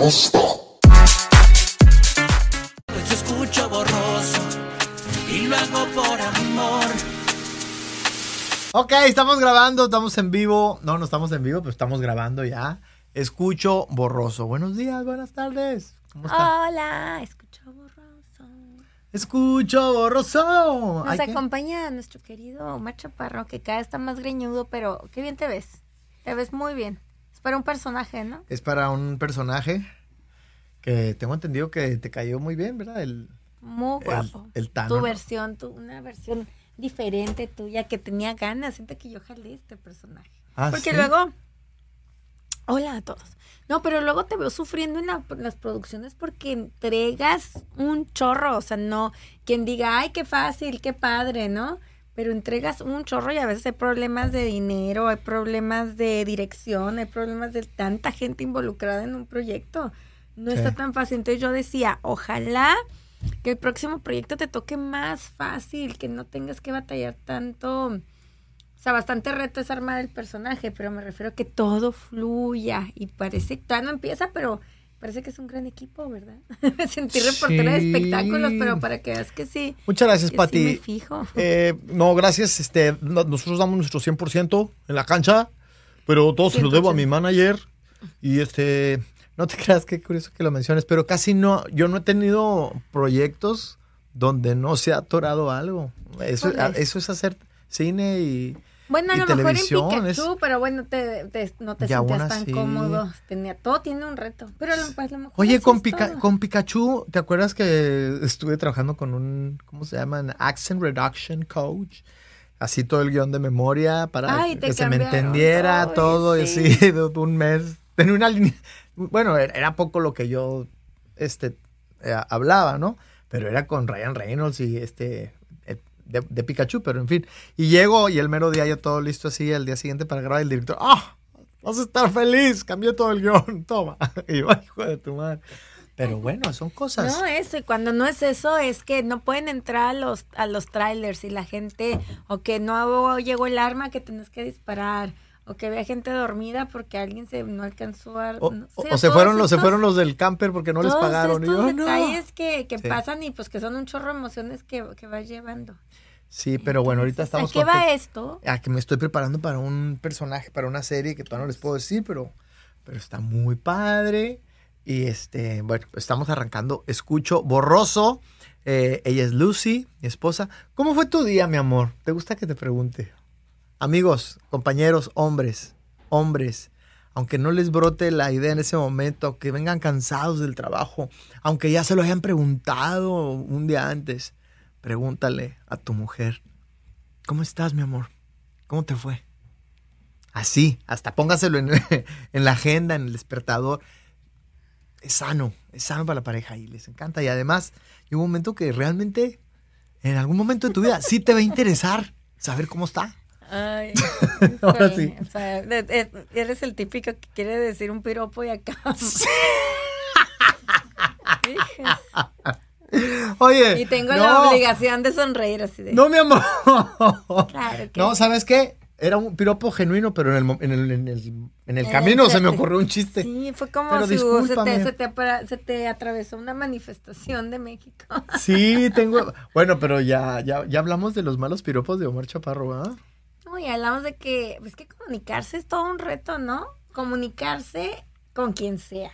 gusta. Pues escucho borroso y lo hago por amor. Ok, estamos grabando, estamos en vivo. No, no estamos en vivo, pero estamos grabando ya. Escucho borroso. Buenos días, buenas tardes. ¿Cómo está? Hola, escucho borroso. Escucho borroso. Nos acompaña nuestro querido Omar Chaparro, que cada vez está más greñudo, pero qué bien te ves. Te ves muy bien. Es para un personaje, ¿no? Es para un personaje que tengo entendido que te cayó muy bien, ¿verdad? El, Muy el, guapo. el Tano, tu versión, tu, una versión diferente tuya que tenía ganas. Siento que yo jalé este personaje. Ah, Porque ¿sí? luego. Hola a todos. No, pero luego te veo sufriendo en, la- en las producciones porque entregas un chorro. O sea, no quien diga, ay, qué fácil, qué padre, ¿no? Pero entregas un chorro y a veces hay problemas de dinero, hay problemas de dirección, hay problemas de tanta gente involucrada en un proyecto. No Sí. está tan fácil. Entonces yo decía, ojalá que el próximo proyecto te toque más fácil, que no tengas que batallar tanto. O sea, bastante reto es armar el personaje, pero me refiero a que todo fluya y parece, todavía no empieza, pero parece que es un gran equipo, ¿verdad? me sentí reportera de espectáculos, pero para que veas que sí. Muchas gracias, sí Pati. me fijo. Eh, no, gracias. Este, no- nosotros damos nuestro 100% en la cancha, pero todo se lo debo a mi manager. Y este, no te creas que curioso que lo menciones, pero casi no, yo no he tenido proyectos donde no se ha atorado algo. Eso, eso es hacer cine y, Bueno, a lo mejor en es- Pikachu, pero bueno, te, te- no te sentías tan así- cómodo. Tenía, todo tiene un reto, pero a lo, pues, a lo mejor Oye, con, Pikachu, ¿te acuerdas que estuve trabajando con un, ¿cómo se llama? Un Accent Reduction Coach. Así todo el guion de memoria para Ay, que se me entendiera todo, todo, y sí. así, de un mes. Tenía una línea, bueno, era, era poco lo que yo este, eh, hablaba, ¿no? Pero era con Ryan Reynolds y este, de, de Pikachu, pero en fin. Y llego y el mero día ya todo listo así, el día siguiente para grabar el director, ¡ah! Vas a estar feliz, cambié todo el guion, toma. Y yo, "Ay, hijo de tu madre. Pero bueno, son cosas. No, eso, y cuando no es eso, es que no pueden entrar a los, a los trailers y la gente, o que no llegó el arma que tenés que disparar, o que había gente dormida porque alguien se no alcanzó a... O, no o- sé, o se fueron los, se fueron los del camper porque no les pagaron. Y estos yo, "No". detalles que, que Sí. pasan y pues que son un chorro de emociones que, que vas llevando. Sí, pero bueno, ahorita estamos ¿A qué va esto? a que me estoy preparando para un personaje, para una serie que todavía no les puedo decir, pero, pero está muy padre. Y este, bueno, estamos arrancando. Escucho borroso. Eh, ella es Lucy, mi esposa. ¿Cómo fue tu día, mi amor? ¿Te gusta que te pregunte? Amigos, compañeros, hombres, hombres, aunque no les brote la idea en ese momento, aunque vengan cansados del trabajo, aunque ya se lo hayan preguntado un día antes, pregúntale a tu mujer, ¿cómo estás, mi amor? ¿Cómo te fue? Así, hasta póngaselo en, en la agenda, en el despertador. Es sano, es sano para la pareja y les encanta. Y además, llega un momento que realmente, en algún momento de tu vida, sí te va a interesar saber cómo está. Ay, Ahora sí. O sea, eres el típico que quiere decir un piropo y acá. Hijas. Oye. Y tengo no, la obligación de sonreír así de. No, mi amor. Claro que No, sí. ¿sabes qué? Era un piropo genuino, pero en el, en el, en el, en el Eh, camino se me ocurrió un chiste. Sí, fue como Pero si se, te, se, te, apra- se te atravesó una manifestación de México. Sí, tengo. Bueno, pero ya, ya, ya hablamos de los malos piropos de Omar Chaparro, ¿verdad? Y hablamos de que, pues que comunicarse es todo un reto, ¿no? Comunicarse con quien sea.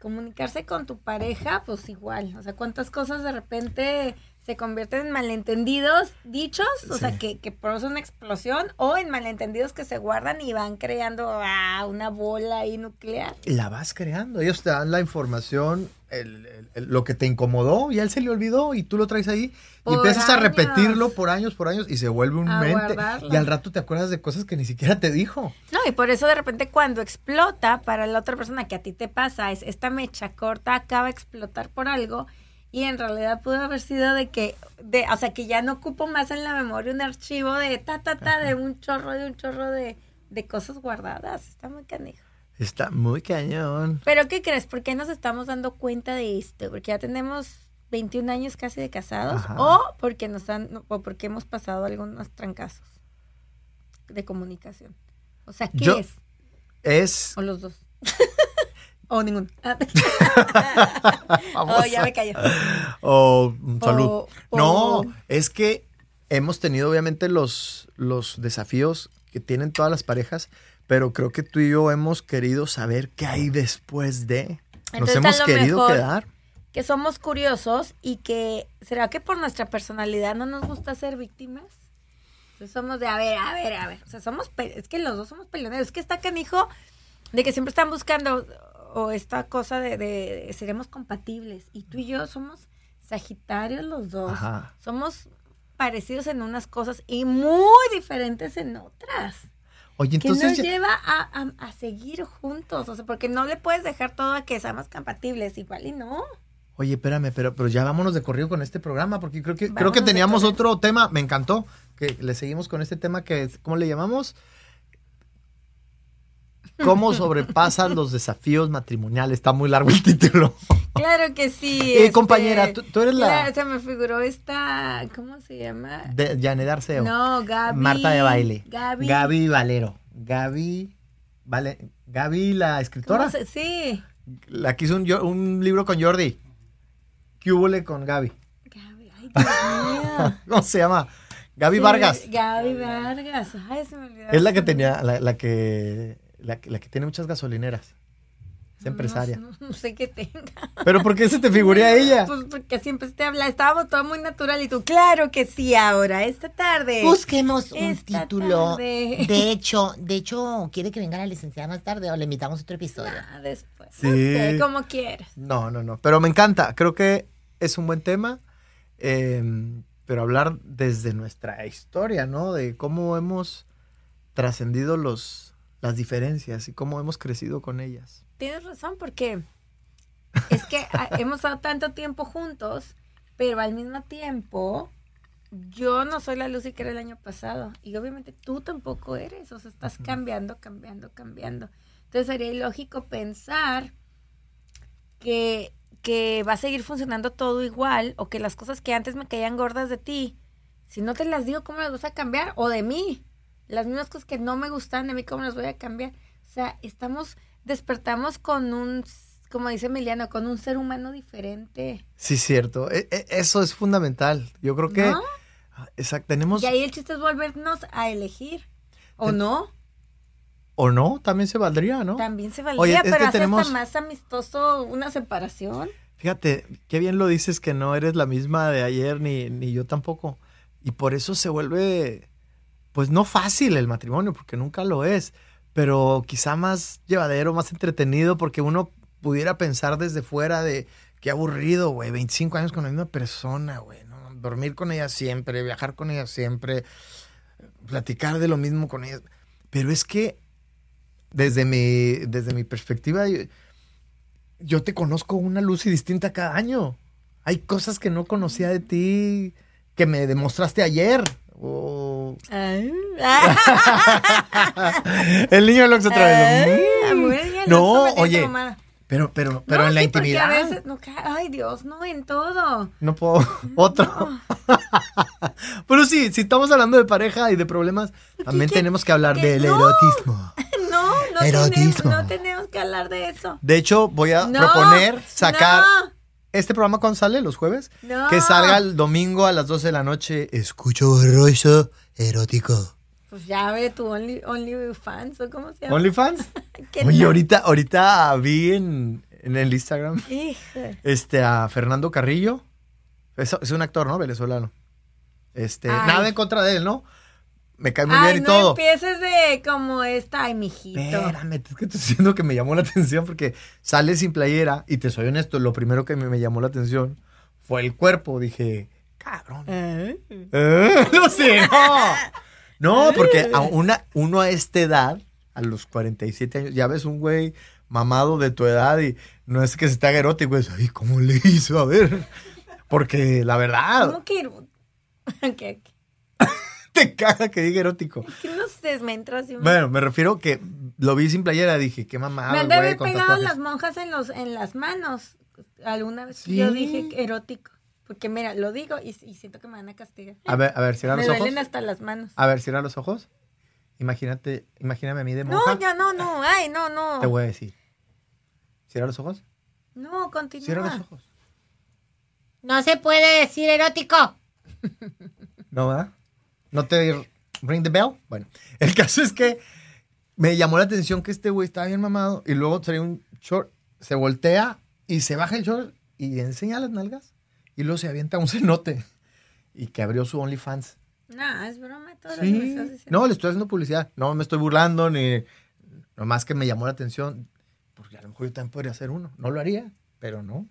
Comunicarse con tu pareja, pues igual. O sea, cuántas cosas de repente se convierten en malentendidos dichos, o sea, que, que producen una explosión, o en malentendidos que se guardan y van creando ah, una bola ahí nuclear. La vas creando. Ellos te dan la información, el- el- el- lo que te incomodó, y a él se le olvidó, y tú lo traes ahí. y empiezas a repetirlo por años, por años, y se vuelve un A mente. guardarlo. Y al rato te acuerdas de cosas que ni siquiera te dijo. No, y por eso de repente cuando explota para la otra persona que a ti te pasa, es esta mecha corta acaba de explotar por algo y en realidad pudo haber sido de que, de, o sea, que ya no ocupo más en la memoria un archivo de ta, ta, ta, de un chorro, de un chorro de, de cosas guardadas. Está muy canijo. Está muy cañón. Pero ¿qué crees? ¿Por qué nos estamos dando cuenta de esto? Porque ya tenemos 21 años casi de casados Ajá. o porque nos han o porque hemos pasado algunos trancazos de comunicación. O sea, ¿qué Yo- es? Es. O los dos. O ninguno. Ah. Vamos oh, ya me cayó. O mm, salud. O- o- No, es que hemos tenido obviamente los, los desafíos que tienen todas las parejas, pero creo que tú y yo hemos querido saber qué hay después de. Nos Entonces, hemos a lo querido mejor- quedar. Que somos curiosos y que, ¿será que por nuestra personalidad no nos gusta ser víctimas? Entonces somos de, a ver, a ver, a ver. O sea, somos, es que los dos somos peleoneros. Es que está canijo de que siempre están buscando o esta cosa de, seremos compatibles. Y tú y yo somos sagitarios los dos. Ajá. Somos parecidos en unas cosas y muy diferentes en otras. Oye, que nos entonces. ya- lleva a, a- a seguir juntos. O sea, porque no le puedes dejar todo a que seamos compatibles. Igual y no. Oye, espérame, pero, pero ya vámonos de corrido con este programa, porque creo que, creo que teníamos otro tema, me encantó, que le seguimos con este tema que, es- ¿cómo le llamamos? ¿Cómo sobrepasan los desafíos matrimoniales? Está muy largo el título. Claro que sí. Eh, compañera, tú- tú eres la- Claro, se me figuró esta. ¿Cómo se llama? De Janet Arceo. No, Gaby. Marta de baile. Gaby. Gaby Valero. Gaby. Vale. Gaby, la ¿Cómo escritora. se- Sí. La que hizo un, libro con Jordi. ¿Qué hubo con Gaby? Gaby, ay, Dios mío. ¿Cómo se llama? Gaby Sí, Vargas. Gaby Vargas. Ay, se me olvidó. Es la que tenía, la, la que, la, que- la que tiene muchas gasolineras. Es empresaria. No, no- no sé qué tenga. ¿Pero por qué se te figuré a ella? Pues porque siempre te habla. Estábamos todo muy natural y tú, claro que sí, ahora, esta tarde. Busquemos un título. tarde. De hecho, de hecho, ¿quiere que venga la licenciada más tarde o le invitamos a otro episodio? Ah, después. Sí. No como quieras. No, no, no. Pero me encanta. Creo que es un buen tema. eh, pero hablar desde nuestra historia, ¿no? De cómo hemos trascendido los, las diferencias y cómo hemos crecido con ellas. Tienes razón, porque es que hemos estado tanto tiempo juntos, pero al mismo tiempo yo no soy la Lucy que era el año pasado. Y obviamente tú tampoco eres. O sea, estás cambiando, cambiando, cambiando. Entonces sería ilógico pensar que, que va a seguir funcionando todo igual o que las cosas que antes me caían gordas de ti, si no te las digo, ¿cómo las vas a cambiar? O de mí. Las mismas cosas que no me gustan de mí, ¿cómo las voy a cambiar? O sea, estamos, despertamos con un, como dice Emiliano, con un ser humano diferente. Sí, cierto. E- e- eso es fundamental. Yo creo que... ¿No? Exacto. Tenemos... Y ahí el chiste es volvernos a elegir. ¿O Ten- no? O no, también se valdría, ¿no? También se Oye, valdría, es pero hace tenemos- hasta más amistoso una separación. Fíjate, qué bien lo dices que no eres la misma de ayer ni, ni yo tampoco. Y por eso se vuelve, pues no fácil el matrimonio, porque nunca lo es, pero quizá más llevadero, más entretenido, porque uno pudiera pensar desde fuera de qué aburrido, güey, 25 años con la misma persona, güey, ¿no? dormir con ella siempre, viajar con ella siempre, platicar de lo mismo con ella. Pero es que desde mi, desde mi perspectiva, yo, te conozco una luz y distinta cada año. Hay cosas que no conocía de ti que me demostraste ayer. El niño lo otra vez. Ay, Mm. No, oye, pero, pero, pero No, en la sí, porque intimidad. A veces, no, ca- ay, Dios, no, en todo. No puedo. Otro. pero sí, si estamos hablando de pareja y de problemas, también qué? tenemos que hablar ¿Qué? del erotismo. No, no Erotismo. tenemos, no tenemos que hablar de eso. De hecho, voy a proponer sacar este programa cuando sale los jueves. No. Que salga el domingo a las 12 de la noche. Escucho borroso erótico. Pues ya ve tu Only, OnlyFans o cómo se llama. ¿OnlyFans? ¿Qué Oye, no? ahorita, ahorita vi en, en el Instagram Híjole. este, a Fernando Carrillo. Es, es un actor, ¿no? Venezolano. Este, Ay. nada en contra de él, ¿no? Me cae muy Ay, bien y no todo. empieces de como esta, ay, mijito. Espérame, es que estoy diciendo que me llamó la atención porque sale sin playera y te soy honesto, lo primero que me, me llamó la atención fue el cuerpo. Dije, cabrón. Ay. Eh, no sé, no. No, porque a una, uno a esta edad, a los 47 años, ya ves un güey mamado de tu edad y no es que se te haga erótico, es, ay, ¿cómo le hizo? A ver. Porque la verdad, ¿Cómo que te caga que diga erótico. que no se me entra así un- Bueno, me refiero que lo vi sin playera, dije, qué mamada. Me han de haber pegado las monjas en los en las manos. Alguna vez Sí. yo dije erótico. Porque mira, lo digo y, y siento que me van a castigar. A ver, a ver, cierra me los ojos. duelen hasta las manos. A ver, cierra los ojos. Imagínate, imagíname a mí de monja. No, ya no, no. Ay, no, no. Te voy a decir. ¿Cierra los ojos? No, continúa. Cierra los ojos. No se puede decir erótico. ¿No, verdad? ¿No te ring the bell? Bueno, el caso es que me llamó la atención que este güey estaba bien mamado y luego trae un short, se voltea y se baja el short y enseña las nalgas y luego se avienta un cenote y que abrió su OnlyFans. No, es broma todo lo que me Sí. estás diciendo. No, le estoy haciendo publicidad. No me estoy burlando ni... Nomás que me llamó la atención porque a lo mejor yo también podría hacer uno. No lo haría, pero no.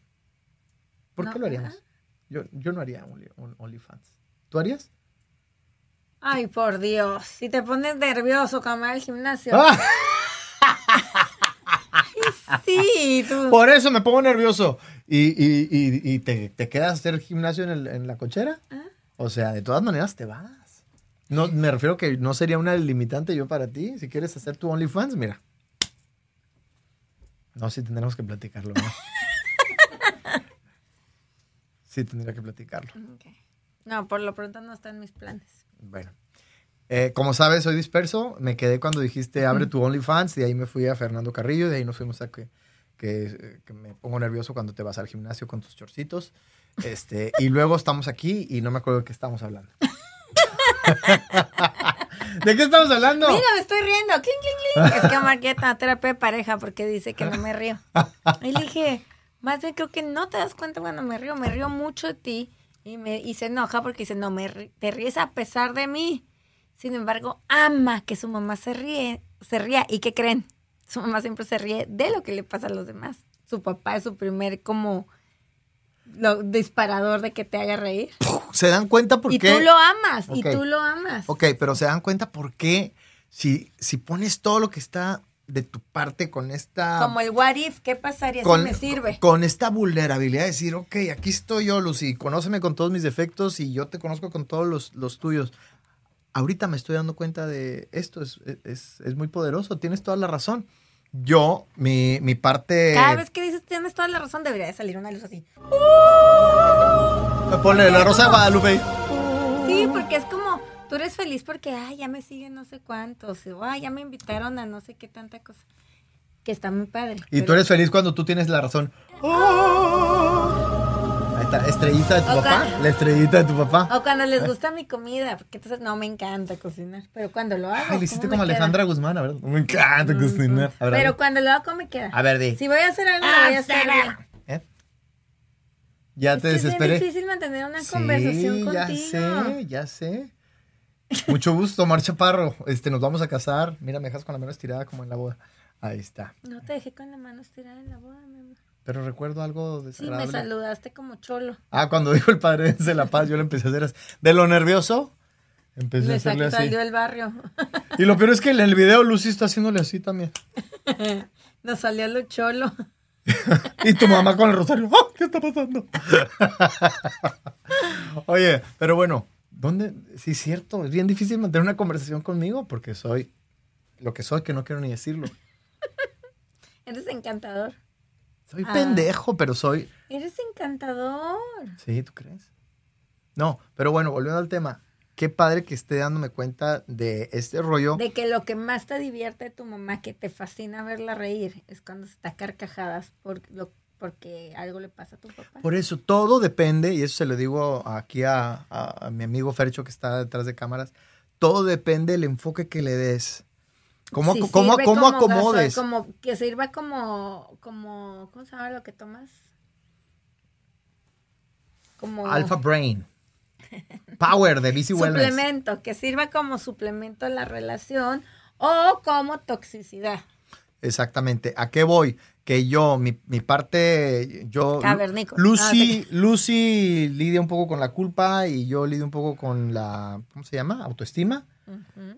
¿Por No, qué lo haríamos? Yo, yo no haría un, un OnlyFans. ¿Tú harías? Ay, por Dios. Si te pones nervioso vas al gimnasio. ¡Ah! Sí, tú. Por eso me pongo nervioso. ¿Y, y, y, y te, te quedas a hacer gimnasio en, el- en la cochera? Ah. O sea, de todas maneras te vas. No, me refiero que no sería una limitante yo para ti. Si quieres hacer tu OnlyFans, mira. No, sí tendremos que platicarlo. ¿no? sí tendría que platicarlo. Ok. No, por lo pronto no está en mis planes. Bueno. Eh, como sabes, soy disperso. Me quedé cuando dijiste abre tu OnlyFans. Y ahí me fui a Fernando Carrillo. De ahí nos fuimos a que, que, que me pongo nervioso cuando te vas al gimnasio con tus chorcitos. Este, y luego estamos aquí y no me acuerdo de qué estamos hablando. ¿De qué estamos hablando? Mira, me estoy riendo. Cling, cling, cling. Es que marqué una terapia de pareja porque dice que no me río. Y le dije, más bien creo que no te das cuenta cuando me río. Me río mucho de ti. Y, me, y se enoja porque dice, no, me te ríes a pesar de mí. Sin embargo, ama que su mamá se ríe, se ría. ¿Y qué creen? Su mamá siempre se ríe de lo que le pasa a los demás. Su papá es su primer como lo, disparador de que te haga reír. ¿Se dan cuenta por y qué? tú lo amas, y tú lo amas. Ok, pero se dan cuenta por qué si, si pones todo lo que está de tu parte con esta... Como el what if, ¿qué pasaría con, si me sirve? con esta vulnerabilidad de decir, ok, aquí estoy yo, Lucy, conóceme con todos mis defectos y yo te conozco con todos los, los tuyos. Ahorita me estoy dando cuenta de esto, es, es, es muy poderoso, tienes toda la razón. Yo, mi, mi parte... Cada vez que dices tienes toda la razón, debería de salir una luz así. Me pone la rosa de Guadalupe. Sí, porque es como, tú eres feliz porque, ay, ya me siguen no sé cuántos, o ay, ya me invitaron a no sé qué tanta cosa. Que está muy padre. Y tú eres feliz cuando tú tienes la razón. Ahí estrellita de tu papá. La estrellita de tu papá. O cuando les gusta mi comida, porque entonces no me encanta cocinar. Pero cuando lo hago. Ay, le hiciste ¿cómo como me queda? Alejandra Guzmán, a ver. Me encanta cocinar. A ver, a Pero ver. cuando lo hago, ¿cómo me queda? A ver, di. Si voy a hacer algo, lo voy a hacer bien. ¿Eh? Ya Es te que es desesperé. difícil mantener una Sí, conversación ya contigo. sé, ya sé. Mucho gusto, Mar Chaparro. Este, nos vamos a casar. Mira, me dejas con la mano estirada como en la boda. Ahí está. No te dejé con la mano estirada en la boda, mi amor. Pero recuerdo algo Sí, me desagradable. saludaste como cholo. ah, cuando dijo el padre de la paz, yo le empecé a hacer así. De lo nervioso, empecé a Le hacerle así. salió el barrio. Y lo peor es que en el video Lucy está haciéndole así también. Nos salió lo cholo. Y tu mamá con el rosario. ¡Ah! ¿Qué está pasando? Oye, pero bueno, ¿dónde? Sí, es cierto. Es bien difícil mantener una conversación conmigo porque soy lo que soy, que no quiero ni decirlo. Eres encantador. Soy Ah. pendejo, pero soy. Eres encantador. Sí, ¿tú crees? No, pero bueno, volviendo al tema. Qué padre que esté dándome cuenta de este rollo. De que lo que más te divierte de tu mamá, que te fascina verla reír, es cuando está a carcajadas por lo, porque algo le pasa a tu papá. Por eso todo depende, y eso se lo digo aquí a, a- a mi amigo Fercho que está detrás de cámaras, todo depende del enfoque que le des. ¿Cómo, cómo, cómo como acomodes? como que sirva como, como, ¿cómo se llama lo que tomas? Como Alpha Brain. Power de BC Wellness. suplemento, que sirva como suplemento a la relación o como toxicidad. Exactamente. ¿A qué voy? Que yo, mi, mi parte, yo... Cavernícola. Lucy, Lucy lidia un poco con la culpa y yo lidio un poco con la, ¿cómo se llama? Autoestima.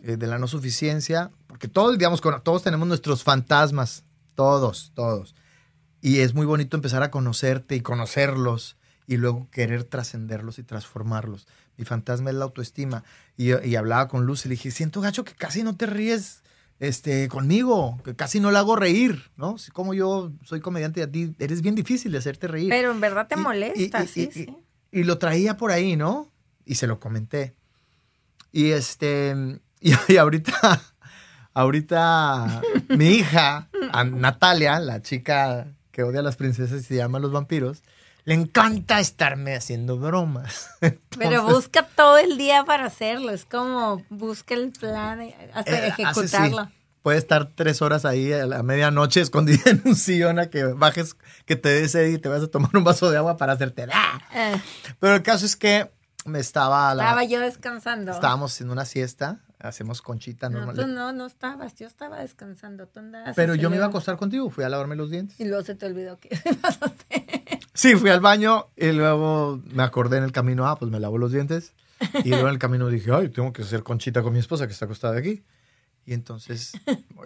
eh, de la no suficiencia. Porque todos, digamos, todos tenemos nuestros fantasmas. Todos, todos. Y es muy bonito empezar a conocerte y conocerlos y luego querer trascenderlos y transformarlos. Mi fantasma es la autoestima. Y, y hablaba con Lucy y le dije, siento gacho que casi no te ríes este, conmigo, que casi no la hago reír, ¿no? Como yo soy comediante y a ti eres bien difícil de hacerte reír. Pero en verdad te Y- molesta, y- sí, sí. y lo traía por ahí, ¿no? Y se lo comenté. Y este, y ahorita, ahorita mi hija, Natalia, la chica que odia a las princesas y se llama a los vampiros, le encanta estarme haciendo bromas. Pero busca todo el día para hacerlo. Es como busca el plan eh, hasta eh, hace- sí. ejecutarlo. Puede estar tres horas ahí a la medianoche escondida en un sillón a que bajes, que te des sed y te vas a tomar un vaso de agua para hacerte. ¡ah! Eh, Pero el caso es que me estaba. la- estaba yo descansando. estábamos en una siesta, hacemos conchita no, normal. tú no, no estabas. Yo estaba descansando. Tú Pero yo me iba a acostar contigo, fui a lavarme los dientes. Y luego se te olvidó que. Sí, fui al baño y luego me acordé en el camino, ah, pues me lavo los dientes. Y luego en el camino dije, ay, tengo que hacer conchita con mi esposa que está acostada aquí. Y entonces,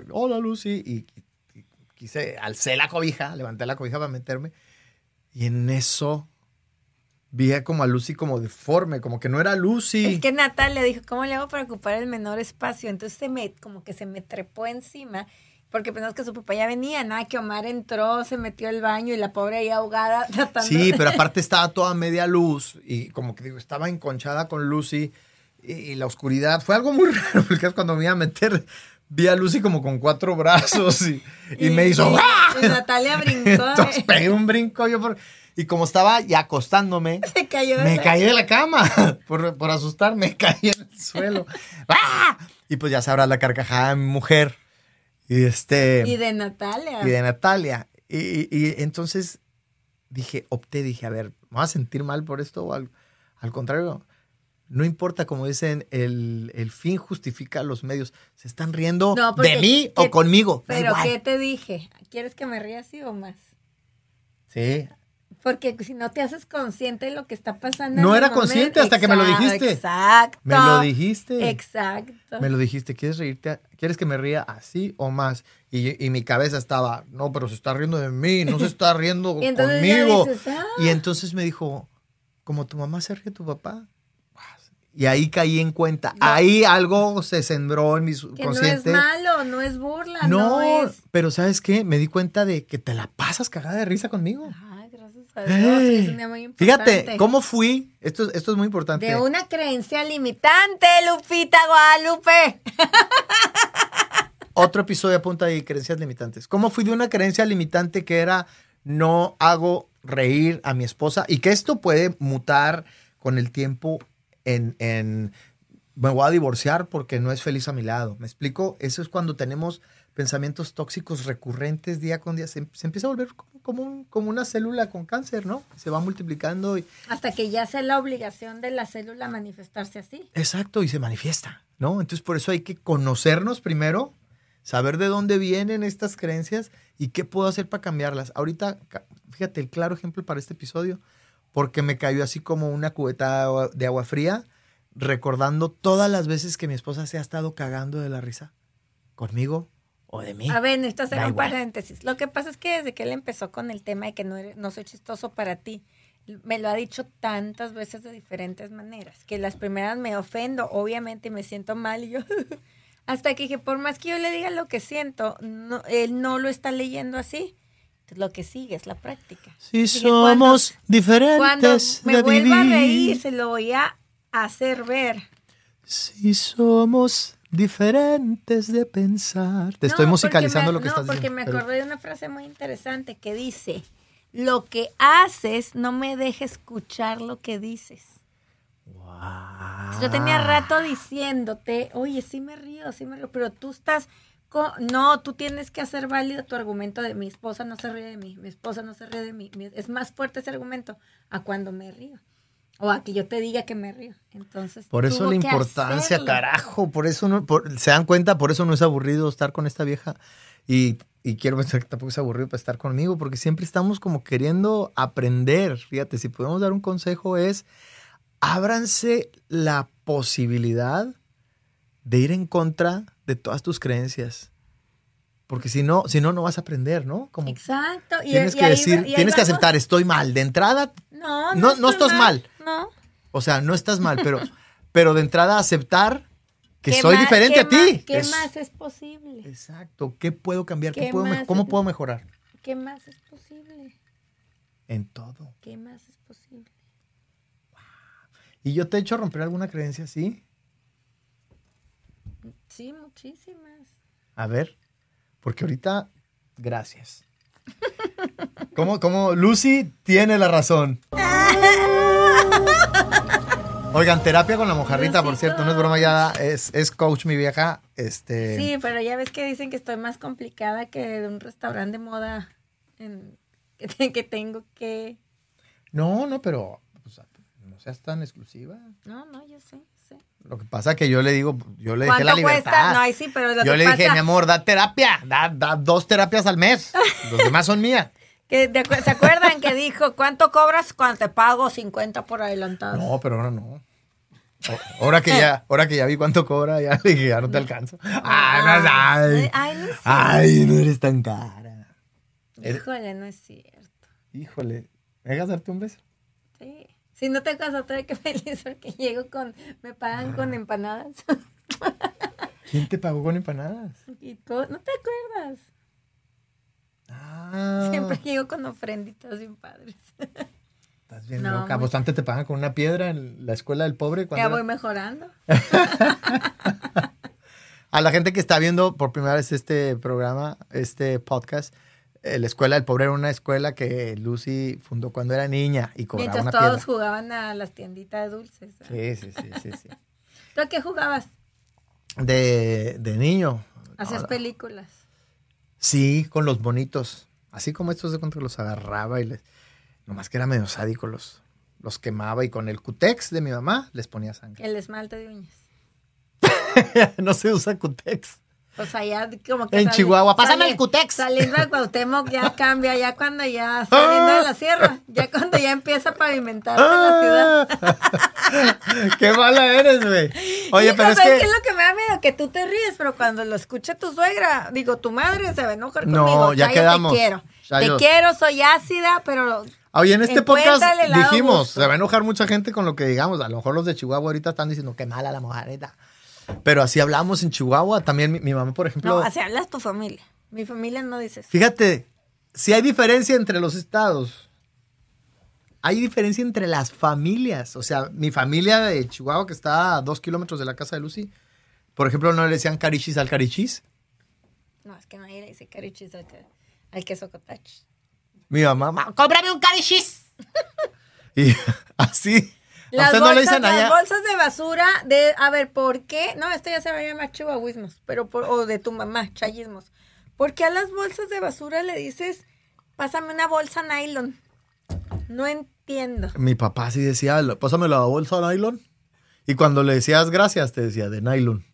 hola Lucy, y, y- y quise, alcé la cobija, levanté la cobija para meterme. Y en eso vi como a Lucy como deforme, como que no era Lucy. Es que Natalia dijo, ¿cómo le hago para ocupar el menor espacio? Entonces se me, como que se me trepó encima, porque pensamos que su papá ya venía, nada, que Omar entró, se metió al baño y la pobre ahí ahogada tratando Sí, de- pero aparte estaba toda media luz y como que digo, estaba enconchada con Lucy y, y la oscuridad. Fue algo muy raro porque es cuando me iba a meter, vi a Lucy como con cuatro brazos y, y me hizo... y- ¡ah! y Natalia brincó. Entonces eh, pegué un brinco yo por- y como estaba ya acostándome, se cayó de me la- caí de la cama por, por asustarme, caí en el suelo. ¡Ah! Y pues ya sabrás la carcajada de mi mujer y este Y de Natalia. y de Natalia. Y, y- y entonces dije, opté, dije, a ver, ¿me voy a sentir mal por esto o al, al contrario? No importa, como dicen, el, el fin justifica los medios. ¿Se están riendo No, porque- de mí ¿qué- o conmigo? Pero. ¿qué te dije? ¿Quieres que me ría así o más? Sí. Porque si no te haces consciente de lo que está pasando. No en era consciente hasta que me lo dijiste. Exacto. Me lo dijiste. Exacto. Me lo dijiste, ¿quieres reírte? ¿Quieres que me ría así o más? Y, y mi cabeza estaba, no, pero se está riendo de mí, no se está riendo Y entonces ya conmigo. dices, "Ah". Y entonces me dijo, como tu mamá se ríe de tu papá. Y ahí caí en cuenta. Ahí algo se sembró en mi Que no es subconsciente. malo, no es burla, no, no, es. pero ¿sabes qué? Me di cuenta de que te la pasas cagada de risa conmigo. Ay, gracias a Dios. Ey, es un día muy importante. Fíjate, ¿cómo fui? Esto, esto es muy importante. De una creencia limitante, Lupita Guadalupe. Otro episodio apunta ahí, creencias limitantes. ¿Cómo fui de una creencia limitante que era no hago reír a mi esposa? Y que esto puede mutar con el tiempo en, en me voy a divorciar porque no es feliz a mi lado. ¿Me explico? Eso es cuando tenemos pensamientos tóxicos recurrentes día con día. Se, se empieza a volver como, como, un- como una célula con cáncer, ¿no? Se va multiplicando y, Hasta que ya sea la obligación de la célula manifestarse así. Exacto, y se manifiesta, ¿no? Entonces por eso hay que conocernos primero, saber de dónde vienen estas creencias y qué puedo hacer para cambiarlas. Ahorita, fíjate, el claro ejemplo para este episodio, porque me cayó así como una cubeta de agua fría, recordando todas las veces que mi esposa se ha estado cagando de la risa, conmigo o de mí. A ver, necesito hacer Da un igual. paréntesis. Lo que pasa es que desde que él empezó con el tema de que no, eres- no soy chistoso para ti, me lo ha dicho tantas veces de diferentes maneras, que las primeras me ofendo, obviamente, y me siento mal, y yo... Hasta que dije, por más que yo le diga lo que siento, no, él no lo está leyendo así. Entonces, lo que sigue es la práctica. Si Dije, cuando- somos diferentes Cuando me vuelva a reír, se lo voy a hacer ver. Si somos diferentes de pensar. Te estoy musicalizando porque me- lo que no, estás porque diciendo. me pero- acordé de una frase muy interesante que dice, lo que haces no me deja escuchar lo que dices. Yo tenía rato diciéndote, oye, sí me río, sí me río, pero tú estás, no, tú tienes que hacer válido tu argumento de mi esposa no se ríe de mí, mi esposa no se ríe de mí. Es más fuerte ese argumento a cuando me río. O a que yo te diga que me río. Entonces, Por eso la importancia, carajo. Por eso no, por- se dan cuenta, por eso no es aburrido estar con esta vieja. Y, y quiero pensar que tampoco es aburrido para estar conmigo, porque siempre estamos como queriendo aprender. Fíjate, si podemos dar un consejo es, ábranse la posibilidad de ir en contra de todas tus creencias. Porque si no, si no, no vas a aprender, ¿no? Como Exacto. Y, tienes y que ahí- decir, y tienes que aceptar, estoy mal. De entrada, No, No- no, no estoy mal. No. o sea, no estás mal, pero, pero de entrada aceptar que ¿Qué soy más- diferente a ti. más- ¿Qué Es- más es posible? Exacto. ¿Qué puedo cambiar? ¿Qué ¿Qué puedo me- más ¿Cómo es- puedo mejorar? ¿Qué más es posible? En todo. ¿Qué más es posible? ¿Y yo te he hecho romper alguna creencia así? Sí, muchísimas. A ver. Porque ahorita, gracias. ¿Cómo, cómo? Lucy tiene la razón. Oigan, terapia con la mojarrita, por cierto, no es broma ya, es, es coach mi vieja. Este, Sí, pero ya ves que dicen que estoy más complicada que de un restaurante de moda en- que, te- que tengo que... No, no, pero o sea, no seas tan exclusiva. No, no, yo sé. Lo que pasa que yo le digo, yo le dejé la ¿Cuánto libertad. cuesta? No, ahí sí, pero lo yo que le dije, mi amor, da terapia, da, da dos terapias al mes. Los demás son mías. Que de ¿Se acuerdan que dijo, ¿cuánto cobras cuando te pago 50 por adelantado? No, pero ahora no. O- Ahora que ya, ahora que ya vi cuánto cobra, ya dije, ya no te alcanzo. Ay, no, ay, Ay, no ay, no eres tan cara. Híjole, no es cierto. Híjole, ¿me darte un beso? Sí. Si no te casas, estoy que feliz porque llego con, me pagan con empanadas. ¿Quién te pagó con empanadas? y todo, ¿no te acuerdas? Ah, Siempre llego con ofrenditas bien padres. estás bien No, loca. muy- Pues antes te pagan con una piedra en la escuela del pobre. Ya era- voy mejorando. A la gente que está viendo por primera vez este programa, este podcast, eh, la escuela del pobre era una escuela que Lucy fundó cuando era niña y cobraba Mientras una todos piedra. jugaban a las tienditas de dulces. Sí, sí, sí, sí, sí. ¿Tú a qué jugabas? De, de niño. Hacías películas. Sí, con los bonitos. Así como estos de contra los agarraba y les. Nomás que era medio sádico, los, los quemaba y con el cutex de mi mamá les ponía sangre. El esmalte de uñas. no se usa cutex. O sea, ya como que. En Chihuahua, pásame sale- el Cutex. Saliendo de Cuauhtémoc ya cambia, ya cuando ya saliendo de la sierra, ya cuando ya empieza a pavimentarse la ciudad. Ah. ¡Qué mala eres, güey! Oye, Hijo, pero es ¿sabes que. qué es lo que me da miedo? Que tú te ríes, pero cuando lo escuche tu suegra, digo, tu madre se va a enojar No, conmigo. ya yo quedamos. Te quiero. Ya te yo- quiero, soy ácida, pero Oye, en este podcast dijimos, gusto. se va a enojar mucha gente con lo que digamos. A lo mejor los de Chihuahua ahorita están diciendo qué mala la mojareta. Pero así hablamos en Chihuahua. También mi, mi mamá, por ejemplo. no, así hablas tu familia. Mi familia no dice eso. Fíjate, si hay diferencia entre los estados. Hay diferencia entre las familias. O sea, mi familia de Chihuahua, que está a dos kilómetros de la casa de Lucy, por ejemplo, no le decían carichis al carichis. No, es que nadie le dice carichis al, que- al queso cottage. Mi mamá, "Ma, ¡Cómprame un carichis! y así. ¿A Las usted bolsas, no le dicen las bolsas de basura de, a ver, ¿por qué? No, este ya se va a llamar chihuahuismos, pero por, o de tu mamá, chayismos. ¿Por qué a las bolsas de basura le dices, pásame una bolsa nylon? No entiendo. Mi papá sí decía, "Lo- pásame la bolsa de nylon. Y cuando le decías gracias, te decía de nylon.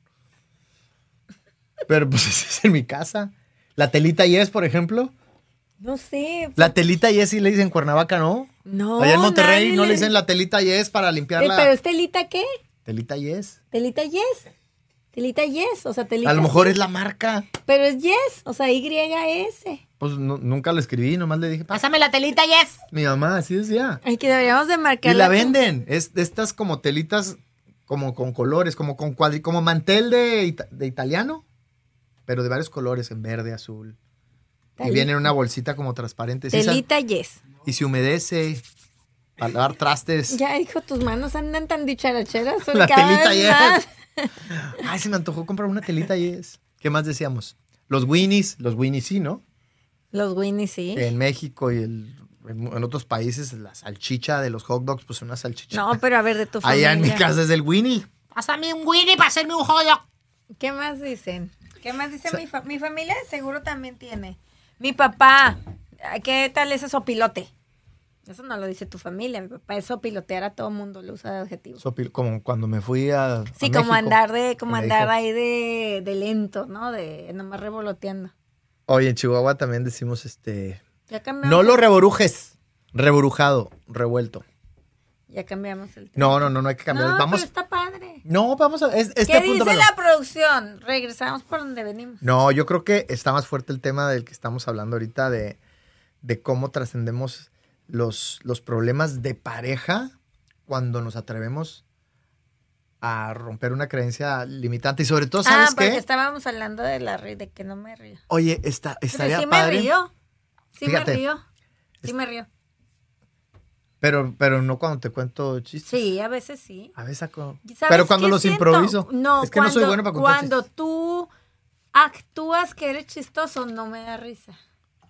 Pero pues es en mi casa. La telita yes, por ejemplo. No sé. La telita yes sí le dicen Cuernavaca, ¿no? No. Allá en Monterrey nadie no le dicen la telita yes para limpiar Eh, ¿Pero es telita qué? telita yes. Telita yes. Telita yes, o sea, telita A lo mejor sí. es la marca. Pero es yes, o sea, Y-S. Pues no- nunca la escribí, nomás le dije. Pásame la telita, yes. Mi mamá así decía. Ay, que deberíamos de marcar. Y la venden. Es estas como telitas como con colores, como con cuadri, como mantel de, ita- de italiano, pero de varios colores, en verde, azul. Y viene en una bolsita como transparente. Sí, Telita yes. Y se humedece para lavar trastes. Ya, hijo, tus manos andan tan dicharacheras. son La cada telita vez yes. más. Ay, se me antojó comprar una telita yes. ¿Qué más decíamos? Los Winnies, los Winnies sí, ¿no? Los Winnie, sí. En México y el- en, en otros países la salchicha de los hot dogs, pues una salchicha. No, pero a ver, de tu familia. Allá en mi casa es el Winnie. Pásame un Winnie para hacerme un hot dog. ¿Qué más dicen? ¿Qué más dice mi, fa- mi familia? Seguro también tiene. Mi papá, ¿qué tal ese sopilote? Eso no lo dice tu familia. Mi papá es sopilotear a todo mundo, lo usa de adjetivo. Sopil- como cuando me fui a. a Sí, como México, andar de, como andar dijo, ahí de, de lento, ¿no? De nomás revoloteando. Oye, en Chihuahua también decimos este. Ya cambiamos. No lo reborujes. Reborujado, revuelto. Ya cambiamos el tema. No, no, no, no hay que cambiar. No, vamos. pero está padre. No, vamos a. es- este ¿Qué punto dice la producción? Regresamos por donde venimos. No, yo creo que está más fuerte el tema del que estamos hablando ahorita de, de cómo trascendemos los, los problemas de pareja cuando nos atrevemos a romper una creencia limitante. Y sobre todo, ah, ¿sabes porque qué? estábamos hablando de la de que no me río. Oye, está, Pero estaría sí padre. me río. Sí Fíjate. me río. Sí me río. Pero, pero no cuando te cuento chistes. Sí, a veces sí. A veces saco. ¿Y sabes Pero cuando los siento? improviso. No, es que no soy cuando- bueno para contar Cuando chistes. tú actúas que eres chistoso, no me da risa.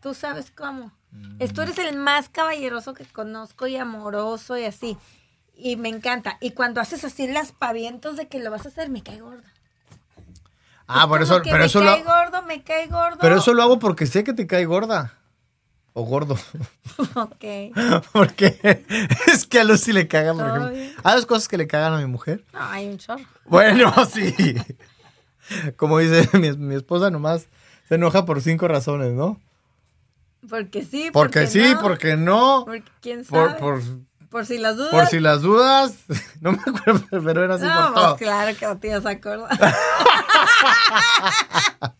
¿Tú sabes cómo? Es, tú eres el más caballeroso que conozco y amoroso y así. Y me encanta. Y cuando haces así las pavientos de que lo vas a hacer, me cae gordo. Ah, por eso, pero me eso cae lo, gordo, me cae gordo. pero eso lo hago porque sé que te cae gorda. O gordo. Ok. porque es que a Lucy le cagan, por ejemplo. bien. Hay dos cosas que le cagan a mi mujer. No, hay un chorro. Bueno, sí. Como dice mi, mi esposa, nomás se enoja por cinco razones, ¿no? Porque sí, Porque sí, no. porque no. Porque quién sabe. Por, Por, por, si las dudas. por si las dudas. No me acuerdo, pero era así no, por pues todo. claro que no te ibas a acordar.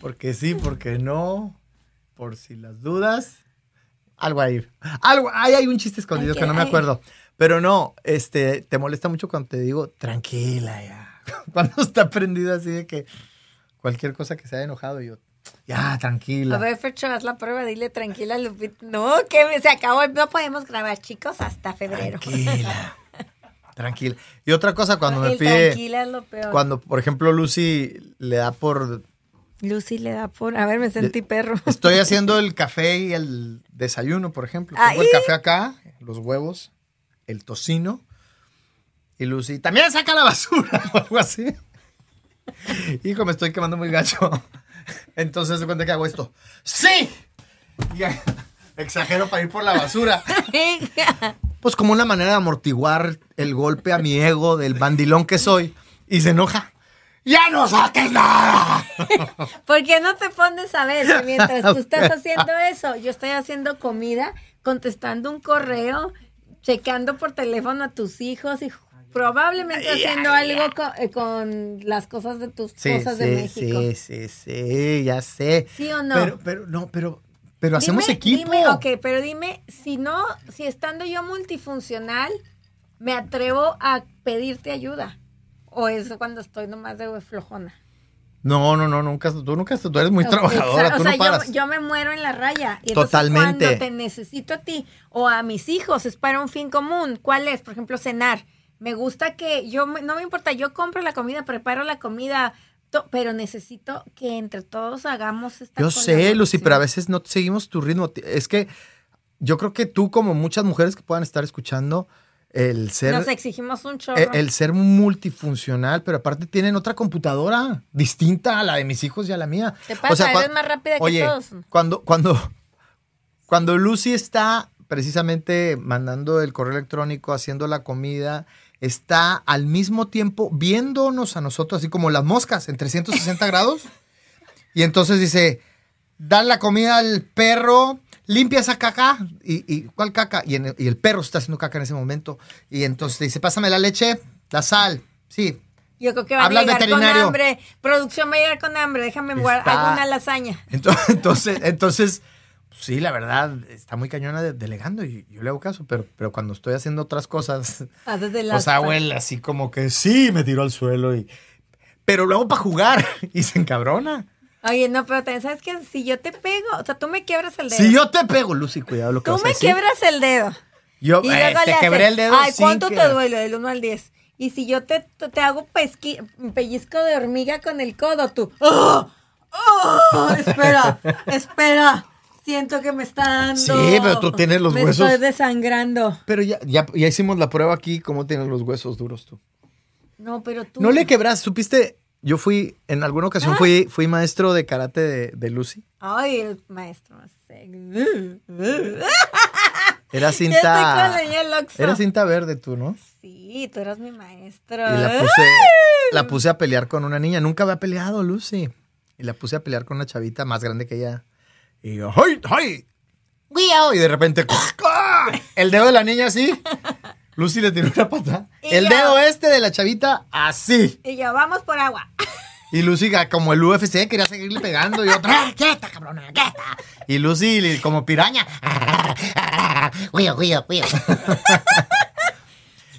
Porque sí, porque no. Por si las dudas. Algo ahí. Algo, ahí hay un chiste escondido que no me acuerdo. Pero no, este, te molesta mucho cuando te digo, tranquila ya. Cuando está prendido así de que cualquier cosa que se haya enojado, yo, ya, tranquila. A ver, Fercho, haz la prueba, dile tranquila, Lupita. No, que se acabó, no podemos grabar, chicos, hasta febrero. Tranquila. Tranquila. Y otra cosa, cuando me pide, tranquila es lo peor. cuando, por ejemplo, Lucy le da por, Lucy le da por. A ver, me sentí perro. estoy haciendo el café y el desayuno, por ejemplo. Tengo el café acá, los huevos, el tocino. Y Lucy, también saca la basura o algo así. Hijo, me estoy quemando muy gacho. Entonces se cuenta que hago esto. ¡Sí! Y ya, exagero para ir por la basura. Pues como una manera de amortiguar el golpe a mi ego del bandilón que soy. Y se enoja. ¡Ya no saques nada! ¿Por qué no te pones a ver que mientras tú estás haciendo eso? Yo estoy haciendo comida, contestando un correo, checando por teléfono a tus hijos y probablemente haciendo algo eh, con, las cosas de tus Sí, cosas de México. sí, sí, sí, ya sé. ¿Sí o no? Pero, pero, no, pero, pero hacemos Dime- equipo. Dime, ok, pero dime, si no, si estando yo multifuncional, me atrevo a pedirte ayuda. O es cuando estoy nomás de flojona. No, no, no, nunca, tú nunca, tú eres muy trabajadora, o tú sea, no paras. Yo, yo me muero en la raya. Y Totalmente. Cuando te necesito a ti o a mis hijos es para un fin común. ¿Cuál es? Por ejemplo, cenar. Me gusta que yo, no me importa, yo compro la comida, preparo la comida, pero necesito que entre todos hagamos esta Yo sé, Lucy, pero a veces no seguimos tu ritmo. Es que yo creo que tú, como muchas mujeres que puedan estar escuchando, el ser, Nos exigimos un chorro. el, el ser multifuncional, pero aparte tienen otra computadora distinta a la de mis hijos y a la mía. Te pasa, cua- eres más rápida que todos. Cuando, cuando, cuando Lucy está precisamente mandando el correo electrónico, haciendo la comida, está al mismo tiempo viéndonos a nosotros, así como las moscas, en 360 grados. Y entonces dice, da la comida al perro, limpia esa caca. ¿Y, y cuál caca? Y, en el, y el perro está haciendo caca en ese momento. Y entonces dice, pásame la leche, la sal. Sí. Yo creo que va a llegar con hambre. Producción va a llegar con hambre. Déjame Está- alguna lasaña. Entonces, entonces, entonces sí, la verdad, está muy cañona de- delegando y yo le hago caso, pero, pero cuando estoy haciendo otras cosas, pues hago él así como que sí, me tiró al suelo y... Pero luego para jugar y se encabrona. Oye, no, pero también sabes que si yo te pego, o sea, tú me quiebras el dedo. Si yo te pego, Lucy, cuidado lo que tú vas a me decir. quiebras el dedo. Yo Y eh, te quebré el dedo Ay, ¿cuánto te duele? Del 1 al 10. Y si yo te, te te hago pesqui- pellizco de hormiga con el codo, tú. ¡Oh! ¡Oh! Espera, espera. Siento que me está dando. Sí, pero tú tienes los me huesos. estoy desangrando. Pero ya, ya, ya hicimos la prueba aquí, cómo tienes los huesos duros tú. No, pero tú. No le quebras, supiste, yo fui, en alguna ocasión Ah. fui, fui maestro de karate de, de Lucy. Ay, el maestro. Era cinta, era cinta verde tú, ¿no? Sí, tú eras mi maestro. Y la puse, la puse a pelear con una niña. Nunca había peleado, Lucy. Y la puse a pelear con una chavita más grande que ella. Y yo, ¡ay, ay! Y de repente, ¡ah! el dedo de la niña así. Lucy le tiró una pata. Y El yo- dedo este de la chavita así. Y yo, vamos por agua. Y Lucy, como el UFC, quería seguirle pegando. Y otra, ¡ah, quieta, cabrona, quieta! Y Lucy, como piraña. Cuido, cuido, cuido.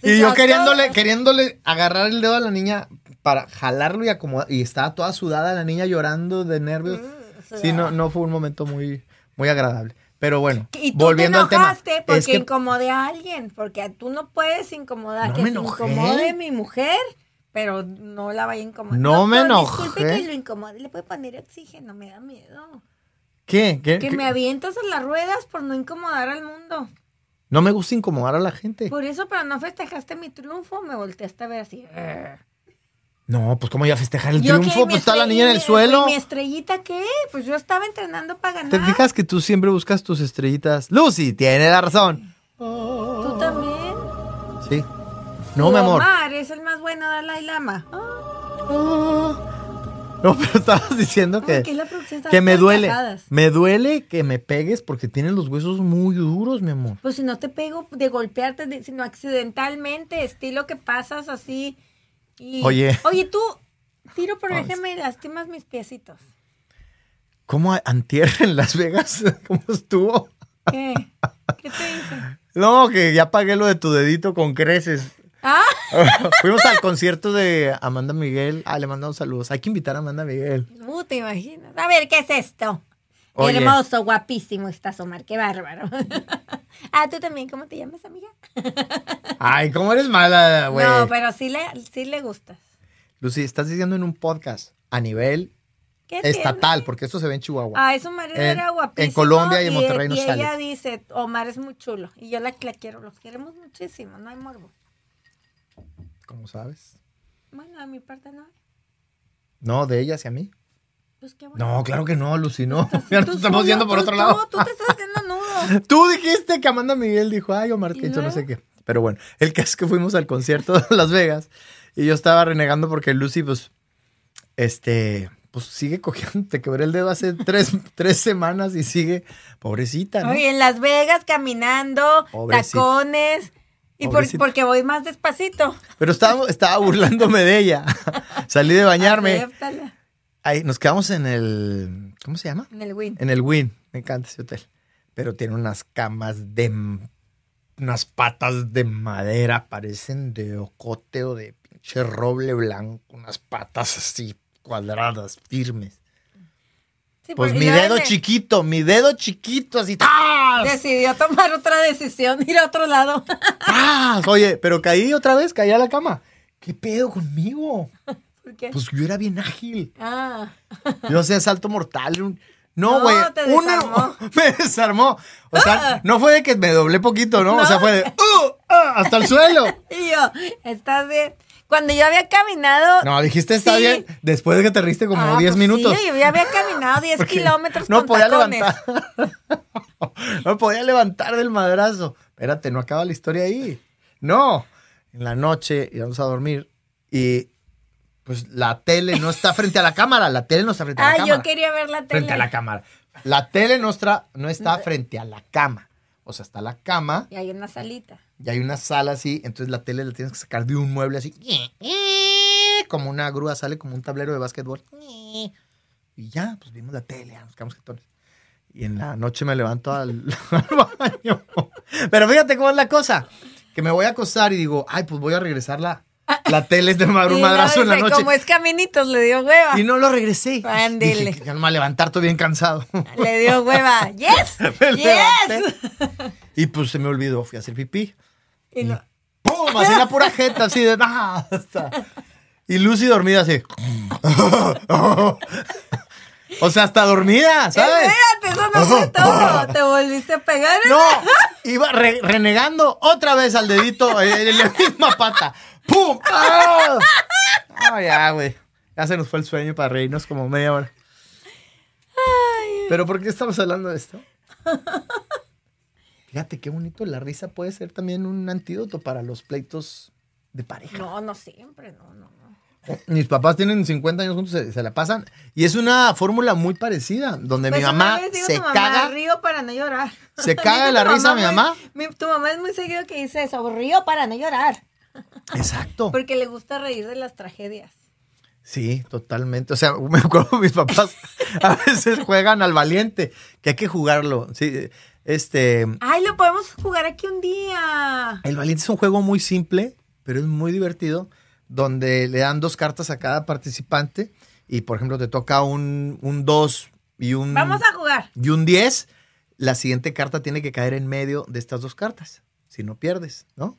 Y yo queriéndole, queriéndole agarrar el dedo a la niña para jalarlo y acomodar. Y estaba toda sudada la niña llorando de nervios. Mm, Sí, no, no fue un momento muy, muy agradable. Pero bueno, Y tú volviendo te al tema. porque Es que incomodé a alguien, porque tú no puedes incomodar, No que me se incomode mi mujer, pero no la vaya a incomodar. No me enojé. Disculpe que lo incomode, le puede poner oxígeno, me da miedo. ¿Qué? ¿Qué? Que ¿Qué? me avientas a las ruedas por no incomodar al mundo. No me gusta incomodar a la gente. Por eso, pero no festejaste mi triunfo, me volteaste a ver así. No, pues ¿cómo iba a festejar el triunfo? Pues está la niña en el suelo. ¿Y mi estrellita qué? Pues yo estaba entrenando para ¿Te ganar. fijas que tú siempre buscas tus estrellitas? Lucy, tiene la razón. Tú también. Sí. No, mi amor. Omar es el más bueno, Dalai Lama. Ah, No, pero estabas diciendo que, Ay, que la que me duele. Me duele que me pegues porque tienes los huesos muy duros, mi amor. Pues si no te pego de golpearte, sino accidentalmente, estilo que pasas así. Y... Oye. Oye, tú, tiro por eje, me lastimas mis piecitos. ¿Cómo antier en Las Vegas? ¿Cómo estuvo? ¿Qué? ¿Qué te hice? No, que ya pagué lo de tu dedito con creces. Ah, Fuimos al concierto de Amanda Miguel. Ah, le mandamos saludos. Hay que invitar a Amanda Miguel. no te imaginas. A ver, ¿qué es esto? Oye. hermoso, guapísimo estás, Omar, qué bárbaro. ah, tú también, ¿cómo te llamas, amiga? Ay, ¿cómo eres mala, güey? No, pero sí le, sí le gustas. Lucy, estás diciendo en un podcast a nivel ¿Qué estatal, tiene? porque esto se ve en Chihuahua. Ah, es un marido En- era guapísimo. en Colombia y en y- Monterrey no Y ella dice, Omar es muy chulo. Y yo la, la quiero, los queremos muchísimo, no hay morbo. ¿Cómo sabes? Bueno, a mi parte no. No, de ella hacia mí. Pues qué bueno. No, claro que no, Lucy, no. Ya nos Tú estamos solo, yendo por tú- otro tú- lado. Tú te estás haciendo nudo. Tú dijiste que Amanda Miguel dijo, ay, Omar, ¿Y que yo no sé qué. Pero bueno, el caso es que fuimos al concierto de Las Vegas y yo estaba renegando porque Lucy, pues, este, pues sigue cogiendo. Te quebré el dedo hace tres, tres semanas y sigue, pobrecita, ¿no? Oye, en Las Vegas caminando, Pobrecita. tacones. Y por- porque voy más despacito. Pero estaba, estaba burlándome de ella. Salí de bañarme. Acéptala. Ahí, nos quedamos en el, ¿cómo se llama? En el win. En el Win. Me encanta ese hotel. Pero tiene unas camas de. unas patas de madera, parecen de ocote o de pinche roble blanco. Unas patas así cuadradas, firmes. Sí, Pues mi dedo de- chiquito, mi dedo chiquito, así. ¡tas! Decidió tomar otra decisión, ir a otro lado. ¡tas! Oye, pero caí otra vez, caí a la cama. ¿Qué pedo conmigo? ¿Por qué? Pues yo era bien ágil. Ah, Yo hacía salto mortal. un- No, No, güey. una- desarmó. me desarmó. O sea, no fue de que me doblé poquito, ¿no? O sea, fue de ¡uh! ¡ah! hasta el suelo. y yo, estás bien. Cuando yo había caminado. No, dijiste está Sí. bien. Después de que te riste como Ah, 10 pues minutos. Sí, yo ya había caminado 10 Porque kilómetros no con podía tacones. levantar. no podía levantar del madrazo. Espérate, no acaba la historia ahí. No. En la noche íbamos a dormir y pues la tele no está frente a la cámara. La tele no está frente a la Ah, cámara. yo quería ver la tele. frente a la cámara. La tele nuestra no está frente a la cama. O sea, está la cama Y hay una salita. y hay una sala así, entonces la tele la tienes que sacar de un mueble así. Como una grúa sale como un tablero de básquetbol. Y ya, pues vimos la tele, nos quedamos. Y en la noche me levanto al, al baño. Pero fíjate cómo es la cosa. Que me voy a acostar y digo, ay, pues voy a regresar la, tele es de un madrazo en la noche. Como es caminitos, le dio hueva. Y no lo regresé. Ándele. Dije, ya no me a levantar, estoy bien cansado. Le dio hueva. ¡Yes! ¡Yes! Y pues se me olvidó, fui a hacer pipí. Y no- ¡Pum! Así la pura jeta, así de nada. Y Lucy dormida así. O sea, hasta dormida, ¿sabes? Espérate, eso no fue todo. Te volviste a pegar. No, iba re- renegando otra vez al dedito en en la misma pata. ¡Pum! ¡Ah! No, ya, güey. Ya se nos fue el sueño para reírnos como media hora. ¿Pero por qué estamos hablando de esto? Fíjate qué bonito. La risa puede ser también un antídoto para los pleitos de pareja. No, no siempre, no, no, no. Mis papás tienen 50 años juntos, se, se la pasan. Y es una fórmula muy parecida, donde Pues mi mamá se mamá, caga. Río para no llorar. Se caga de la risa mi mamá. mi- tu mamá es muy seguido que dice eso, río para no llorar. Exacto. Porque le gusta reír de las tragedias. Sí, totalmente. O sea, me acuerdo mis papás a veces juegan al valiente, que hay que jugarlo. Sí, este, Ay, lo podemos jugar aquí un día. el valiente es un juego muy simple, pero es muy divertido, donde le dan dos cartas a cada participante y, por ejemplo, te toca un, un 2 y un, Vamos a jugar. y un 10. La siguiente carta tiene que caer en medio de estas dos cartas, si no pierdes, ¿no?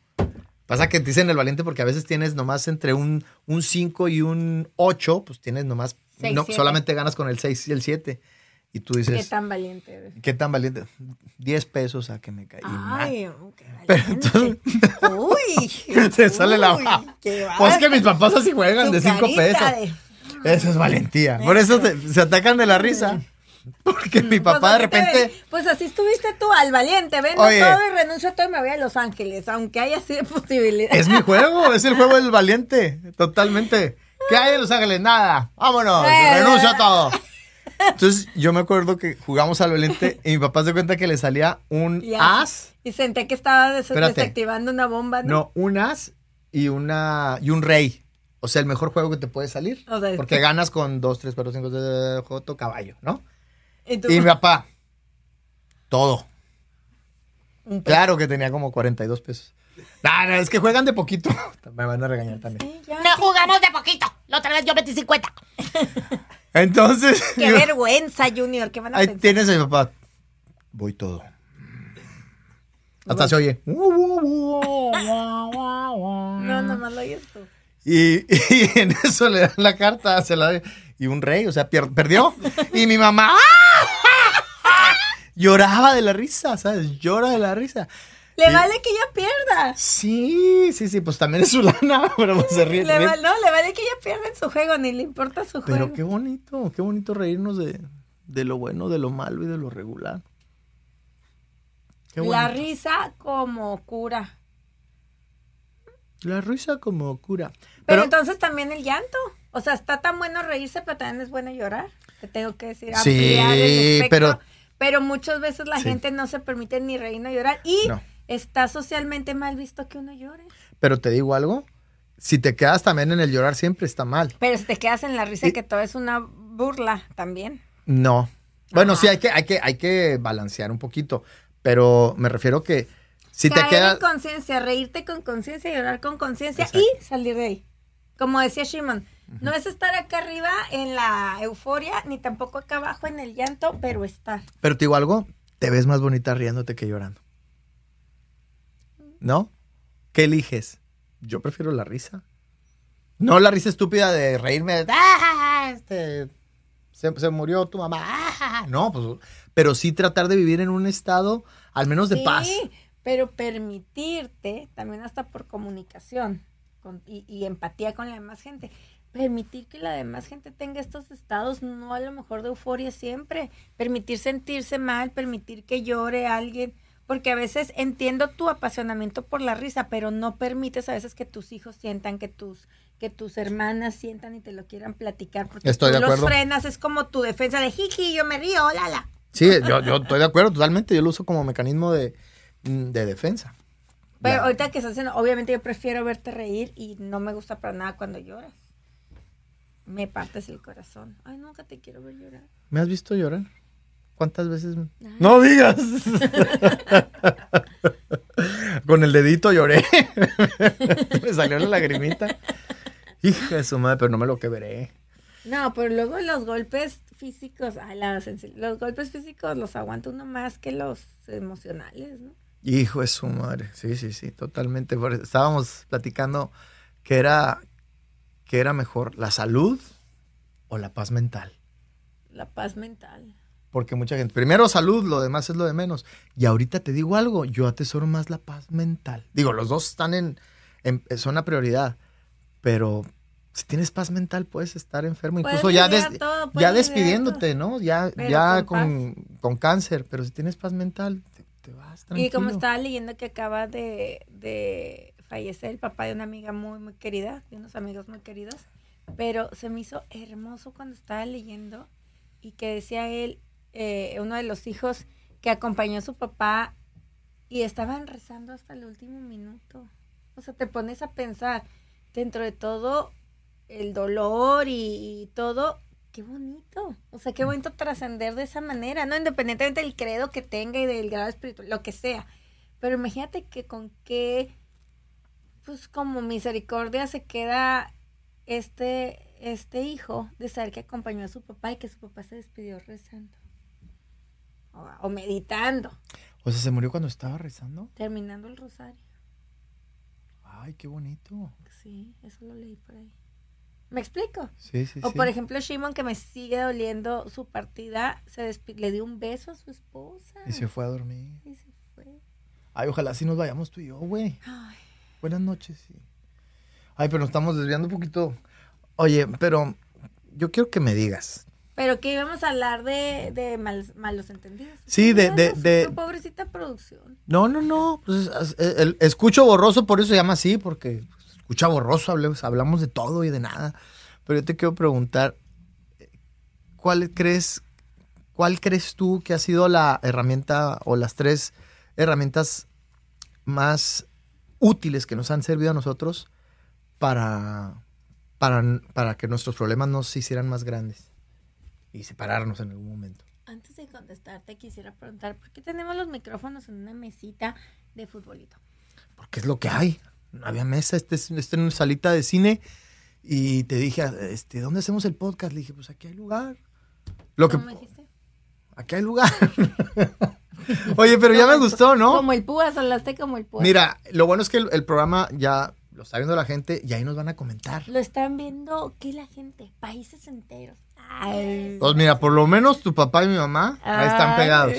Pasa que te dicen el valiente porque a veces tienes nomás entre un, un 5 y un 8, pues tienes nomás, Seis, no, siete. solamente ganas con el 6 y el 7. Y tú Qué dices, tan valiente eres. ¿qué tan valiente? 10 pesos a que me caí. Ay, qué Pero valiente. Uy. Se sale la baja. qué Pues que mis papás así juegan de 5 carita pesos. de- Eso es valentía. Por eso te- se atacan de la risa. Porque mi Pues, papá de repente. Pues así estuviste tú, al valiente. Vendo Oye. todo y renuncio a todo y me voy a Los Ángeles, aunque haya sido posibilidad. Es mi juego, es el juego del valiente. Totalmente. ¿Qué hay en Los Ángeles? Nada. Vámonos. Eh. Renuncio a todo. Entonces yo me acuerdo que jugamos al valiente y mi papá se cuenta que le salía un Ya. as. Y senté que estaba des- Espérate. desactivando una bomba, ¿no? No, un as y una y un rey. O sea, el mejor juego que te puede salir. O sea, es porque que- ganas con 2, 3, 4, 5, 6, joto, caballo, ¿no? Y tú- Y mi papá, todo. Claro que tenía como 42 pesos. No, no, es que juegan de poquito. Me van a regañar también. No jugamos de poquito. La otra vez yo metí 50. Entonces, Qué digo, vergüenza, Junior. ¿Qué van a ahí pensar? tienes a mi papá. Voy todo. Hasta se oye. No, nomás lo oyes tú. Y, y en eso le dan la carta, se la y un rey, o sea, perdió. Y mi mamá lloraba de la risa, ¿sabes? Llora de la risa. Le Y- vale que ella pierda. Sí, sí, sí, pues también es su lana, pero pues se ríe. Le va- no, le vale que ella pierda en su juego, ni le importa su juego. Pero qué bonito, qué bonito reírnos de, de lo bueno, de lo malo y de lo regular. Qué La bonito. risa como cura. La risa como cura. Pero, Pero, entonces también el llanto. O sea, está tan bueno reírse, pero también es bueno llorar. Te tengo que decir, Sí, el pero- Pero muchas veces la Sí. gente no se permite ni reír ni llorar. Y No. está socialmente mal visto que uno llore. pero te digo algo, si te quedas también en el llorar siempre está mal. Pero si te quedas en la risa Y- que todo es una burla también. No. Bueno, Ajá. sí, hay que, hay, que, hay que balancear un poquito, pero me refiero que si te Caer quedas... en conciencia, reírte con conciencia, llorar con conciencia y salir de ahí. Como decía Shimon, no es estar acá arriba en la euforia, ni tampoco acá abajo en el llanto, pero estar. Pero te digo algo, te ves más bonita riéndote que llorando. ¿No? ¿Qué eliges? Yo prefiero la risa. No la risa estúpida de reírme. de, "Ah, este, se, se murió tu mamá. ah". No, pues, pero sí tratar de vivir en un estado al menos de sí, paz. pero permitirte, también hasta por comunicación con- y, y empatía con la demás gente, permitir que la demás gente tenga estos estados, no a lo mejor de euforia siempre, permitir sentirse mal, permitir que llore alguien, porque a veces entiendo tu apasionamiento por la risa, pero no permites a veces que tus hijos sientan, que tus que tus hermanas sientan y te lo quieran platicar, porque Estoy tú de acuerdo. los frenas, es como tu defensa de jiji, yo me río, lala. Sí, yo, yo estoy de acuerdo totalmente. Yo lo uso como mecanismo de, mm, de defensa. Pero ahorita que estás haciendo, obviamente yo prefiero verte reír y no me gusta para nada cuando lloras. Me partes el corazón. Ay, nunca te quiero ver llorar. ¿Me has visto llorar? ¿Cuántas veces? Ay. No digas. Con el dedito lloré. me salió la lagrimita. Hija de su madre, pero no me lo que veré. No, pero luego los golpes físicos, ay, la los golpes físicos los aguanta uno más que los emocionales, ¿no? Hijo de su madre. Sí, sí, sí, totalmente. Estábamos platicando que era, que era mejor, la salud o la paz mental. La paz mental. Porque mucha gente, primero salud, lo demás es lo de menos. Y ahorita te digo algo, yo atesoro más la paz mental. Digo, los dos están en, en- son una prioridad, pero si tienes paz mental puedes estar enfermo, Puedes incluso ya, des- todo, ya despidiéndote, ¿no? Ya, Pero ya con con, con cáncer, pero si tienes paz mental, te, te vas tranquilo. Y como estaba leyendo que acaba de, de fallecer el papá de una amiga muy, muy querida, de unos amigos muy queridos, pero se me hizo hermoso cuando estaba leyendo y que decía él, eh, uno de los hijos que acompañó a su papá y estaban rezando hasta el último minuto. O sea, te pones a pensar, dentro de todo el dolor y, y todo, qué bonito. O sea, qué bonito trascender de esa manera, ¿no? Independientemente del credo que tenga y del grado espiritual, lo que sea. Pero imagínate que con qué, pues como misericordia se queda este, este hijo de saber que acompañó a su papá y que su papá se despidió rezando. O, o meditando, O sea, se murió cuando estaba rezando. terminando el rosario. Ay, qué bonito. Sí, eso lo leí por ahí. ¿Me explico? Sí, sí, O sí. por ejemplo, Shimon, que me sigue doliendo su partida, se le dio un beso a su esposa. Y se fue a dormir. Y se fue. Ay, ojalá sí nos vayamos tú y yo, güey. Ay, Buenas noches. sí. Ay, pero nos estamos desviando un poquito. Oye, pero yo quiero que me digas. Pero que íbamos a hablar de, de mal- malos entendidos. Sí, de- de- de- Pobrecita producción. No, no, no. Pues, el escucho borroso, por eso se llama así, porque escucha borroso, hablamos de todo y de nada. Pero yo te quiero preguntar, ¿cuál crees, cuál crees tú que ha sido la herramienta o las tres herramientas más útiles que nos han servido a nosotros para, para, para que nuestros problemas no se hicieran más grandes y separarnos en algún momento? Antes de contestarte, quisiera preguntar, ¿por qué tenemos los micrófonos en una mesita de futbolito? porque es lo que hay. No había mesa, este es, este es una salita de cine. Y te dije, este, ¿dónde hacemos el podcast? Le dije, pues aquí hay lugar. Lo que. Aquí hay lugar. Oye, pero ya me gustó, ¿no? Como el púas, hablaste como el púas. Mira, lo bueno es que el, el programa ya lo está viendo la gente y ahí nos van a comentar. Lo están viendo, ¿qué la gente? Países enteros. Ay. Pues mira, por lo menos tu papá y mi mamá ahí están pegados.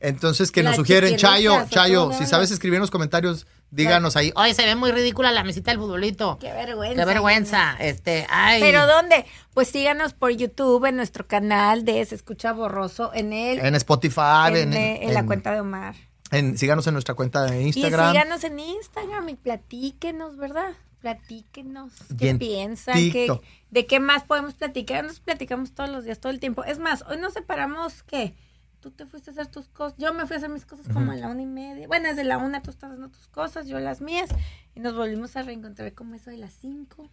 Entonces, que nos sugieren, Chayo, ¿o Chayo, si sabes escribir en los comentarios, díganos ahí. Oye, se ve muy ridícula la mesita del futbolito. Qué vergüenza. Qué vergüenza. Este, ay. ¿Pero dónde? Pues síganos por YouTube, en nuestro canal de Se Escucha Borroso, en el... En Spotify, en, en, en la en- cuenta de Omar. en- síganos en nuestra cuenta de Instagram. Y síganos en Instagram y platíquenos, ¿verdad? Platíquenos. ¿Qué en piensan? ¿Qué-. ¿De qué más podemos platicar? Nos platicamos todos los días, todo el tiempo. Es más, hoy nos separamos, ¿qué? Tú te fuiste a hacer tus cosas, yo me fui a hacer mis cosas como a la una y media. Bueno, desde la una tú estás haciendo tus cosas, yo las mías. Y nos volvimos a reencontrar como eso de las cinco.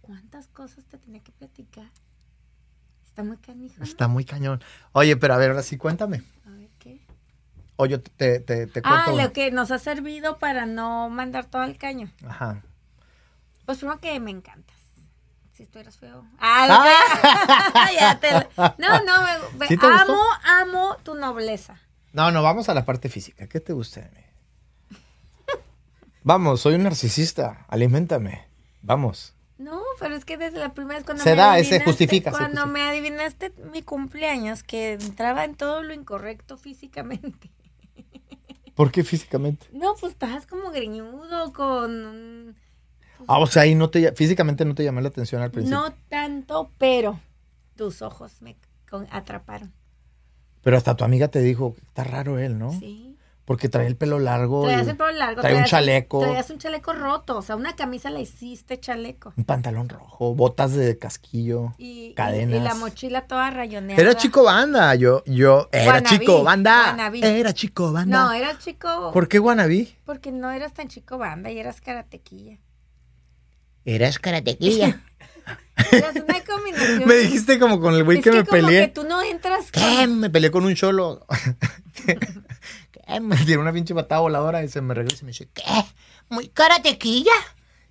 ¿Cuántas cosas te tenía que platicar? Está muy. ¿no? Está muy cañón. Oye, pero a ver, ahora sí, cuéntame. A ver, ¿qué? O yo te, te, te Ah, cuento. una. lo que nos ha servido para no mandar todo al caño. Ajá. Pues primero que me encantas. Si tú eras feo. Ah, ya te- No, no, me, ¿Sí te gustó? amo, amo tu nobleza. No, no, vamos a la parte física. ¿Qué te gusta de mí? Vamos, soy un narcisista. Aliméntame. Vamos. No, pero es que desde la primera vez cuando Se me da, adivinaste- justifica, se Cuando justifica. me adivinaste mi cumpleaños, que entraba en todo lo incorrecto físicamente. ¿Por qué físicamente? No, pues estabas como greñudo, con... Ah, o sea, ahí no te, físicamente no te llamó la atención al principio. No tanto, pero tus ojos me atraparon. Pero hasta tu amiga te dijo, está raro él, ¿no? Sí. Porque trae el pelo largo. Traías el pelo largo. Trae un chaleco. Traías un chaleco roto. O sea, una camisa la hiciste chaleco. Un pantalón rojo, botas de casquillo, Y, y- cadenas. y la mochila toda rayoneada. Era chico banda, yo, yo, era chico banda. wannabe. Era chico banda. No, era chico. ¿Por qué wannabe? Porque no eras tan chico banda y eras karatequilla. Eras karatequilla. Eras una combinación. Me dijiste como con el güey Es que, me como peleé. que tú no entras. ¿Qué? Me peleé con un cholo. ¿Qué? Me tiró una pinche patada voladora y se me regresa y me dice, ¿qué? Muy karatequilla.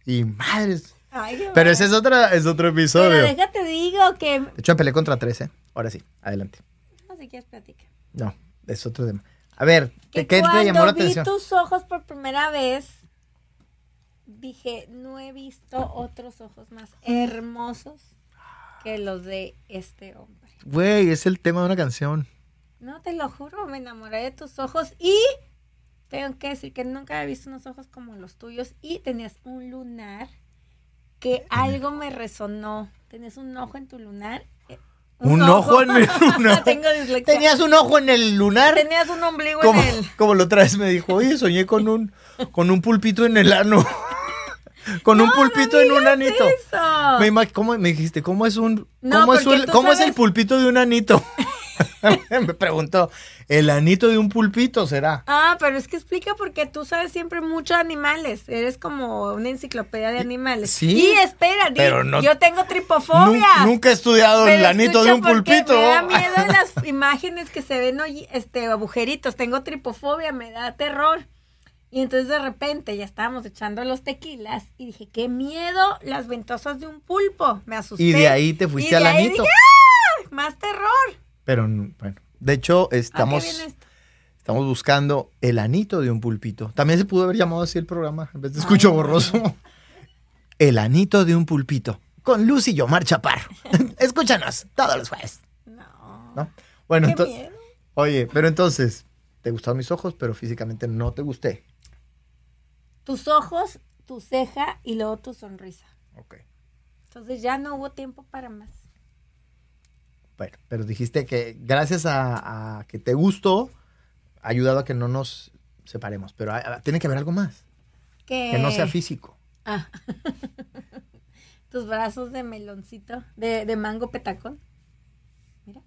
Y madres. Ay, Pero ese es, otra, es otro episodio. Pero De déjate digo que. hecho, me peleé contra tres, ¿eh? Ahora sí, adelante. No sé qué platicar. No, es otro tema. A ver, Que ¿qué te cuando llamó la vi atención? tus ojos por primera vez, dije, no he visto otros ojos más hermosos que los de este hombre. Güey, es el tema de una canción. No, te lo juro, me enamoré de tus ojos y tengo que decir que nunca había visto unos ojos como los tuyos y tenías un lunar que algo me resonó. Tenías un ojo en tu lunar. eh, ¿Un ojo en el lunar? Tengo. Tenías un ojo en el lunar. Tenías un ombligo Como, en el... como la otra vez me dijo, oye, soñé con un, con un pulpito en el ano. con un pulpito en un anito. Eso. Me, ¿cómo, me dijiste, ¿cómo es un No, cómo es, un- el pulpito de un anito? me preguntó, ¿el anito de un pulpito será? Ah, pero es que explica porque tú sabes siempre mucho de animales. Eres como una enciclopedia de animales. Sí, Y espera, pero no- yo tengo tripofobia. Nun- nunca he estudiado Pero el anito de un pulpito. Me da miedo las imágenes que se ven hoy, este, agujeritos. Tengo tripofobia, me da terror. Y entonces de repente ya estábamos echando los tequilas y dije, qué miedo las ventosas de un pulpo. Me asusté. Y de ahí te fuiste al anito. ¡ah! Más terror. Pero bueno, de hecho ¿A qué estamos, estamos buscando el anito de un pulpito. También se pudo haber llamado así el programa, en vez de escucho borroso. El anito de un pulpito. con Lucy y Omar Chaparro. Escúchanos todos los jueves. No. ¿no? Bueno, entonces. Oye, pero entonces, te gustaron mis ojos, pero físicamente no te gusté. Tus ojos, tu ceja y luego tu sonrisa. Ok. Entonces ya no hubo tiempo para más. Bueno, pero dijiste que gracias a, a que te gustó, ha ayudado a que no nos separemos. Pero tiene que haber algo más. Que, Que no sea físico. Ah. Tus brazos de meloncito, de, de mango petacón. Mira.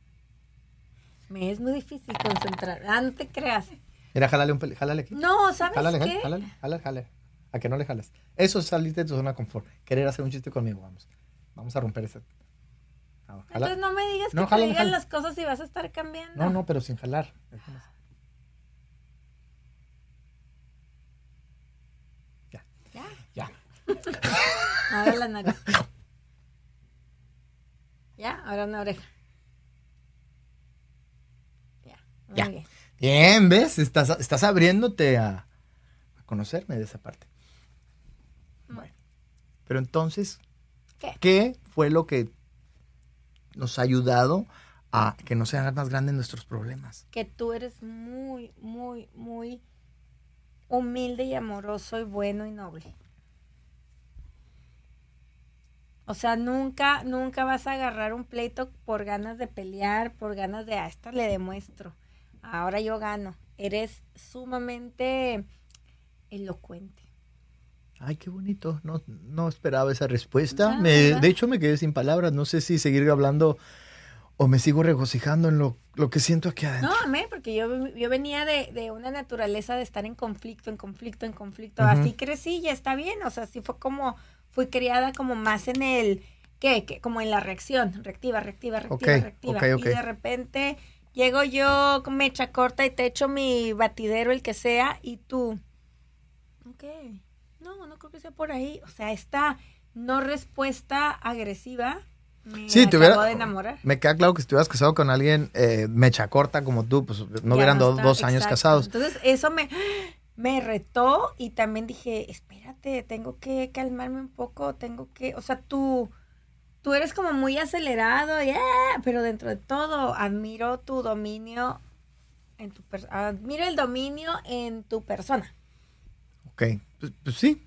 Me es muy difícil concentrar. Ah, no te creas. Mira, jálale un peli, jálale aquí. No, ¿sabes Jálale, qué? jálale, jálale, jálale. A que no le jalas. Eso es salirte de tu zona de confort. Querer hacer un chiste conmigo, vamos. Vamos a romper ese. Ah. Entonces no me digas que No, te jálale, digan jálale. las cosas y vas a estar cambiando. No, no, pero sin jalar. Ya, Ya. ya. Ahora la nariz. Ya, ahora una oreja. Ya. Muy Ya. bien. Bien, ¿ves? Estás, estás abriéndote a, a conocerme de esa parte. Bueno. Pero entonces, ¿Qué? ¿qué fue lo que nos ha ayudado a que no sean más grandes nuestros problemas? Que tú eres muy, muy, muy humilde y amoroso y bueno y noble. O sea, nunca, nunca vas a agarrar un pleito por ganas de pelear, por ganas de, a esta le demuestro. Ahora yo gano. Eres sumamente elocuente. Ay, qué bonito. No, no esperaba esa respuesta. Ah, Me- de hecho, me quedé sin palabras. No sé si seguir hablando o me sigo regocijando en lo, lo que siento aquí adentro. No, amé, porque yo, yo venía de, de una naturaleza de estar en conflicto, en conflicto, en conflicto. Así crecí, ya está bien. O sea, así fue como, fui criada como más en el, ¿qué? ¿Qué? Como en la reacción, reactiva, reactiva, reactiva, reactiva. Y de repente llego yo con mecha corta y te echo mi batidero, el que sea, y tú, ok, no, no creo que sea por ahí. O sea, esta no respuesta agresiva me Sí, te hubiera. de enamorar. Me queda claro que si estuvieras casado con alguien eh, mecha corta como tú, pues no Ya hubieran do- está, dos años casados. Entonces, eso me, me retó y también dije, espérate, tengo que calmarme un poco, tengo que, o sea, tú, tú eres como muy acelerado, yeah, pero dentro de todo admiro tu dominio en tu admiro el dominio en tu persona. Ok, pues, pues sí.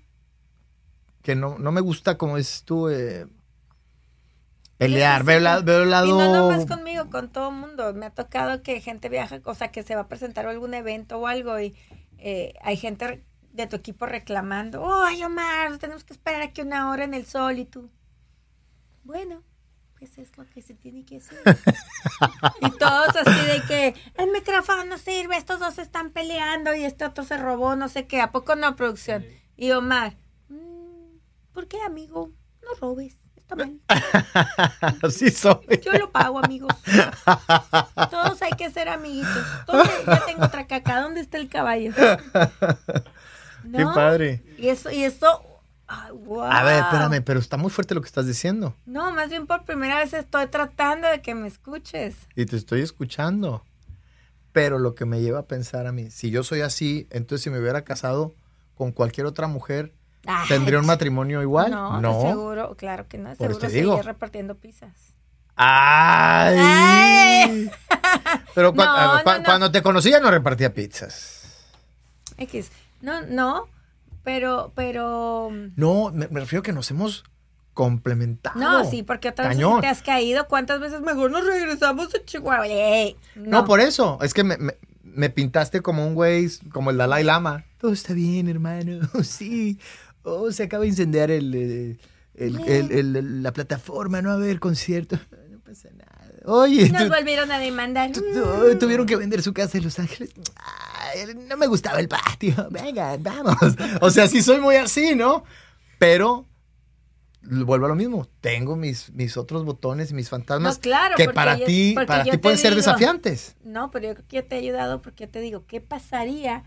Que no, no me gusta, como dices tú, eh, pelear. Veo, la- veo el lado. Y no nomás conmigo, con todo el mundo. Me ha tocado que gente viaja, o sea, que se va a presentar algún evento o algo y eh, hay gente de tu equipo reclamando, ay Omar, tenemos que esperar aquí una hora en el sol y tú. Bueno, pues es lo que se tiene que hacer. y todos así de que el micrófono no sirve, estos dos están peleando y este otro se robó, no sé qué, ¿a poco no, producción? Y Omar, "Mm, ¿por qué, amigo? No robes, está mal. Así soy. Yo lo pago, amigos. Todos hay que ser amiguitos. ¿Dónde? Ya tengo otra caca. ¿Dónde está el caballo? Qué padre. Y eso, y eso. Ay, wow. A ver, espérame, pero está muy fuerte lo que estás diciendo. No, más bien por primera vez estoy tratando de que me escuches. Y te estoy escuchando. Pero lo que me lleva a pensar a mí, si yo soy así, entonces si me hubiera casado con cualquier otra mujer, Ay, ¿tendría un matrimonio igual? No, No. seguro, claro que no. Por Seguro seguiría repartiendo pizzas. ¡Ay! Ay. Pero No, no. cuando te conocía no repartía pizzas. X. No, no, pero, pero. No, me, me refiero que nos hemos complementado. No, sí, porque otras veces te has caído. ¿Cuántas veces mejor nos regresamos a Chihuahua? No, por eso. Es que me, me- me pintaste como un güey, como el Dalai Lama. Todo está bien, hermano. Sí. Oh, se acaba de incendiar el, eh, el- el- la plataforma, no va a haber concierto. No pasa nada. Oye, Nos volvieron a demandar. tu- tu- tuvieron que vender su casa en Los Ángeles. Ay, no me gustaba el patio. Venga, vamos. O sea, sí soy muy así, ¿no? Pero vuelvo a lo mismo. Tengo mis, mis otros botones y mis fantasmas No, claro, que para yo- ti, para ti pueden ser desafiantes. No, pero yo creo que yo te he ayudado porque yo te digo, ¿qué pasaría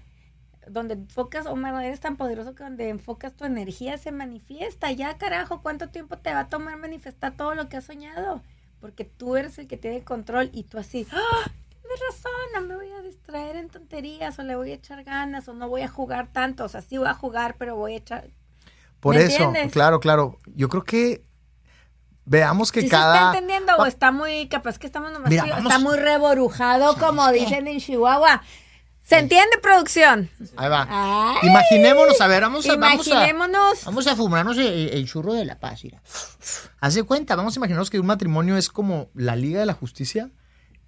donde enfocas, Omar, eres tan poderoso que donde enfocas tu energía se manifiesta? Ya, carajo, ¿cuánto tiempo te va a tomar manifestar todo lo que has soñado? Porque tú eres el que tiene el control y tú así, ¡Ah! Tienes razón, no me voy a distraer en tonterías o le voy a echar ganas o no voy a jugar tanto. O sea, sí voy a jugar, pero voy a echar... Por ¿Me eso, entiendes? claro, claro. Yo creo que veamos que ¿Sí se cada... está entendiendo o está muy, capaz que estamos nomás, Mira, vamos- está muy reborujado, como dicen en Chihuahua? ¿Se entiende, producción? Ahí va. Ay. Imaginémonos, a ver, vamos a... Vamos a Imaginémonos. Vamos a fumarnos el, el churro de la paz, mira. Haz de cuenta, vamos a imaginarnos que un matrimonio es como la Liga de la Justicia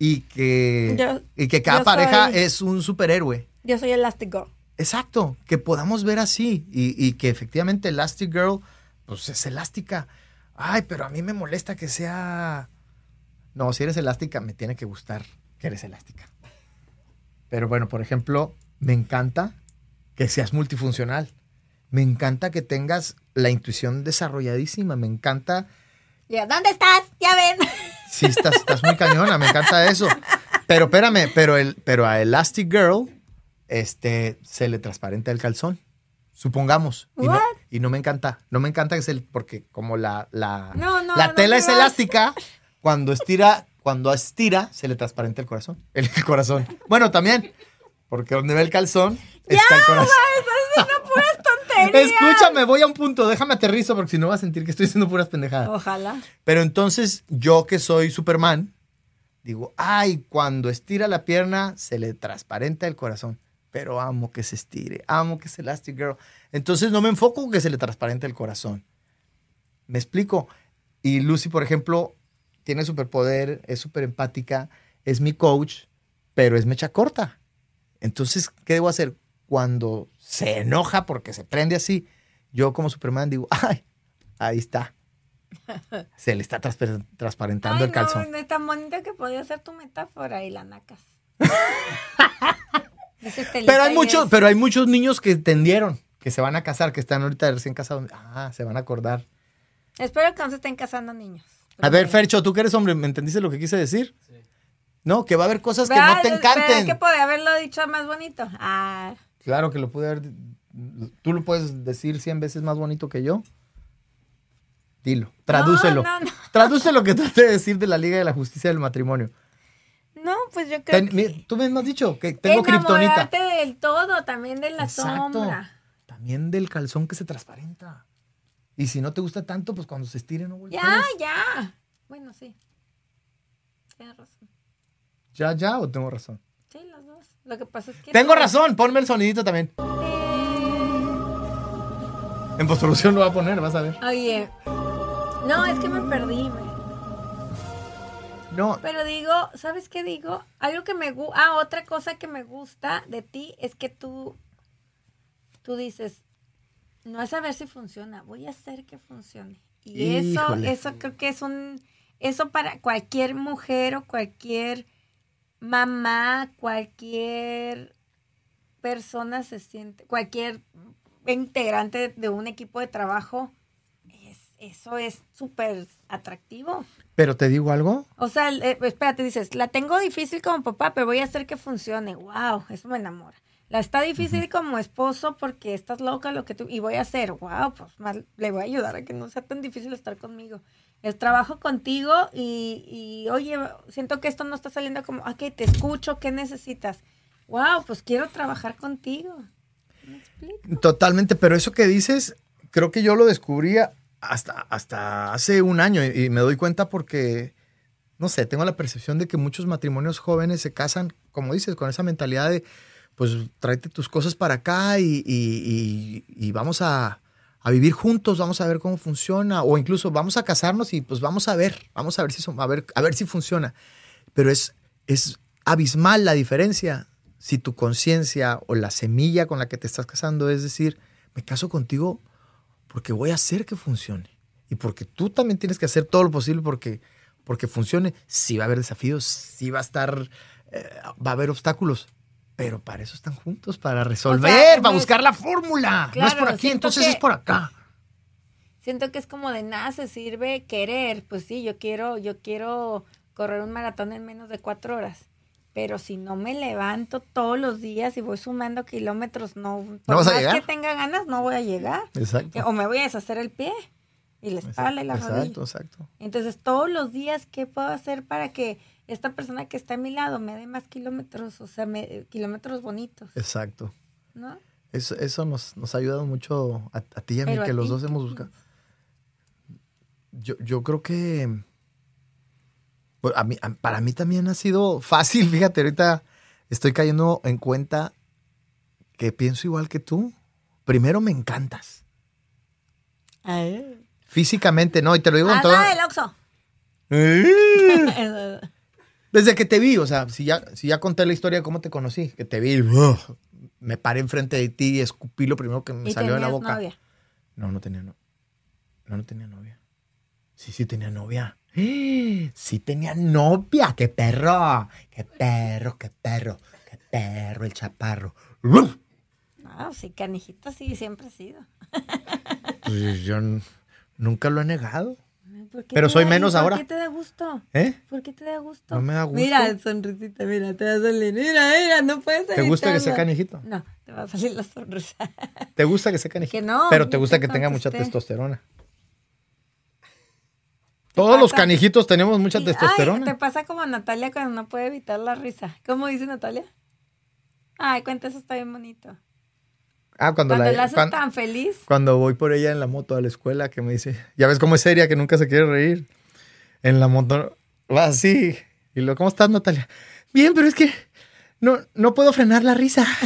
y que, Yo- y que cada pareja soy- es un superhéroe. Yo soy elástico. Exacto, que podamos ver así y, y que efectivamente Elastic Girl, pues es elástica. Ay, pero a mí me molesta que sea... No, si eres elástica, me tiene que gustar que eres elástica. Pero bueno, por ejemplo, me encanta que seas multifuncional. Me encanta que tengas la intuición desarrolladísima. Me encanta... Ya, ¿Dónde estás? Ya ven. Sí, estás, estás muy cañona, me encanta eso. Pero espérame, pero, el, pero a Elastic Girl este, se le transparenta el calzón. Supongamos. Y no, y no me encanta. No me encanta que se le- porque como la, la, No, no, la no tela es elástica, cuando estira, cuando estira, se le transparenta el corazón. El, el corazón. Bueno, también. Porque donde ve el calzón está el corazón. Estás diciendo puras tonterías. Escúchame, voy a un punto. Déjame aterrizo porque si no vas a sentir que estoy diciendo puras pendejadas. Ojalá. Pero entonces yo que soy Superman, digo, ay, cuando estira la pierna se le transparenta el corazón. Pero amo que se estire, amo que se Elastic Girl. Entonces no me enfoco en que se le transparente el corazón. ¿Me explico? Y Lucy, por ejemplo, tiene superpoder, es súper empática, es mi coach, pero es mecha corta. Entonces, ¿qué debo hacer? Cuando se enoja porque se prende así, yo como Superman digo, ay, ahí está. Se le está transpa- transparentando Ay, el calzón. no, es tan bonito que podía ser tu metáfora y la nacas. Pero hay muchos, es- pero hay muchos niños que entendieron, que se van a casar, que están ahorita recién casados. Ah, se van a acordar. Espero que no se estén casando niños. A ver, Fercho, tú que eres hombre, ¿me entendiste lo que quise decir? No, que va a haber cosas que no te ¿Verdad encanten. que podía haberlo dicho más bonito? Ah, Claro que lo pude haber. Tú lo puedes decir 100 veces más bonito que yo. Dilo, tradúcelo. No, no, no. Traduce lo que traté de decir de la Liga de la Justicia del Matrimonio. no, pues yo creo Ten- que tú mismo has dicho que tengo kriptonita. del todo, también de la Exacto. sombra. También del calzón que se transparenta. Y si no te gusta tanto, pues cuando se estire no. Ya, ya. Bueno, sí. Tienes razón. ¿Ya, ya o tengo razón? Lo que pasa es que... Tengo razón, ponme el sonidito también. En postproducción lo va a poner, vas a ver. Oye, no, es que me perdí. me- No, Pero digo, ¿sabes qué digo? Algo que me gusta, ah, otra cosa que me gusta de ti es que tú, tú dices, no es a ver si funciona, voy a hacer que funcione. Y eso, eso creo que es un, eso para cualquier mujer o cualquier mamá, cualquier persona se siente, cualquier integrante de un equipo de trabajo, es, eso es súper atractivo. pero te digo algo. O sea, eh, espérate, dices, la tengo difícil como papá, pero voy a hacer que funcione. Wow, eso me enamora. La está difícil como esposo porque estás loca lo que tú y voy a hacer. Wow, pues más le voy a ayudar a que no sea tan difícil estar conmigo. El trabajo contigo y, y, oye, siento que esto no está saliendo como, ok, te escucho, ¿qué necesitas? Wow, pues quiero trabajar contigo. ¿Me? Totalmente, pero eso que dices, creo que yo lo descubrí hasta, hasta hace un año y, me doy cuenta porque, no sé, tengo la percepción de que muchos matrimonios jóvenes se casan, como dices, con esa mentalidad de, pues tráete tus cosas para acá y- y vamos a, a vivir juntos, vamos a ver cómo funciona, o incluso vamos a casarnos y pues vamos a ver, vamos a ver si, son- a ver, a ver si funciona. Pero es, es abismal la diferencia si tu conciencia o la semilla con la que te estás casando es decir, me caso contigo porque voy a hacer que funcione. Y porque tú también tienes que hacer todo lo posible porque, porque funcione. Sí va a haber desafíos, sí va a estar, eh, va a haber obstáculos. Pero para eso están juntos, para resolver, para pues, buscar la fórmula. no es por aquí, entonces que- es por acá. Siento que es como de nada se sirve querer. Pues sí, yo quiero, yo quiero correr un maratón en menos de cuatro horas. Pero si no me levanto todos los días y voy sumando kilómetros, no, por vas a más llegar. que tenga ganas, no voy a llegar. Exacto. O me voy a deshacer el pie y la espalda y la Exacto, rodilla. exacto. Entonces, todos los días, ¿qué puedo hacer para que esta persona que está a mi lado me dé más kilómetros? O sea, me- kilómetros bonitos, Exacto. ¿no? Eso, eso nos, nos ha ayudado mucho a, a ti y a mí, Pero a que los dos ¿qué hemos buscado. yo, yo creo que a mí- para mí también ha sido fácil. Fíjate, ahorita estoy cayendo en cuenta que pienso igual que tú. Primero me encantas. Físicamente, no, y te lo digo con todo. Ada del Oxxo. Desde que te vi, o sea, si ya, si ya conté la historia de cómo te conocí, que te vi, ugh, me paré enfrente de ti y escupí lo primero que me Y salió de la boca. novia. No, no tenía no. No, no tenía novia. Sí, sí tenía novia. Sí tenía novia. ¡Qué perro! ¡Qué perro, qué perro! ¡Qué perro el chaparro! No, sí, canijito sí, siempre ha sido. Pues yo nunca lo he negado. ¿Por qué Pero te soy da- menos ¿por ahora. qué te da gusto? ¿Eh? ¿Por qué te da gusto? No me da gusto. Mira, sonrisita, mira, te va a salir. Mira, mira, no puedes ¿Te gusta que sea canijito? No, te va a salir la sonrisa. ¿Te gusta que sea canijito? Que no, Pero te gusta te que tenga mucha testosterona. Todos los canijitos tenemos mucha Sí, testosterona. Ay, te pasa como a Natalia cuando no puede evitar la risa. ¿Cómo dice Natalia? Ay, cuenta, eso está bien bonito. Ah, cuando, Cuando la, la haces tan feliz. cuando voy por ella en la moto a la escuela, que me dice, ya ves cómo es seria, que nunca se quiere reír. En la moto va así. Y lo, ¿cómo estás, Natalia? Bien, pero es que no, no puedo frenar la risa.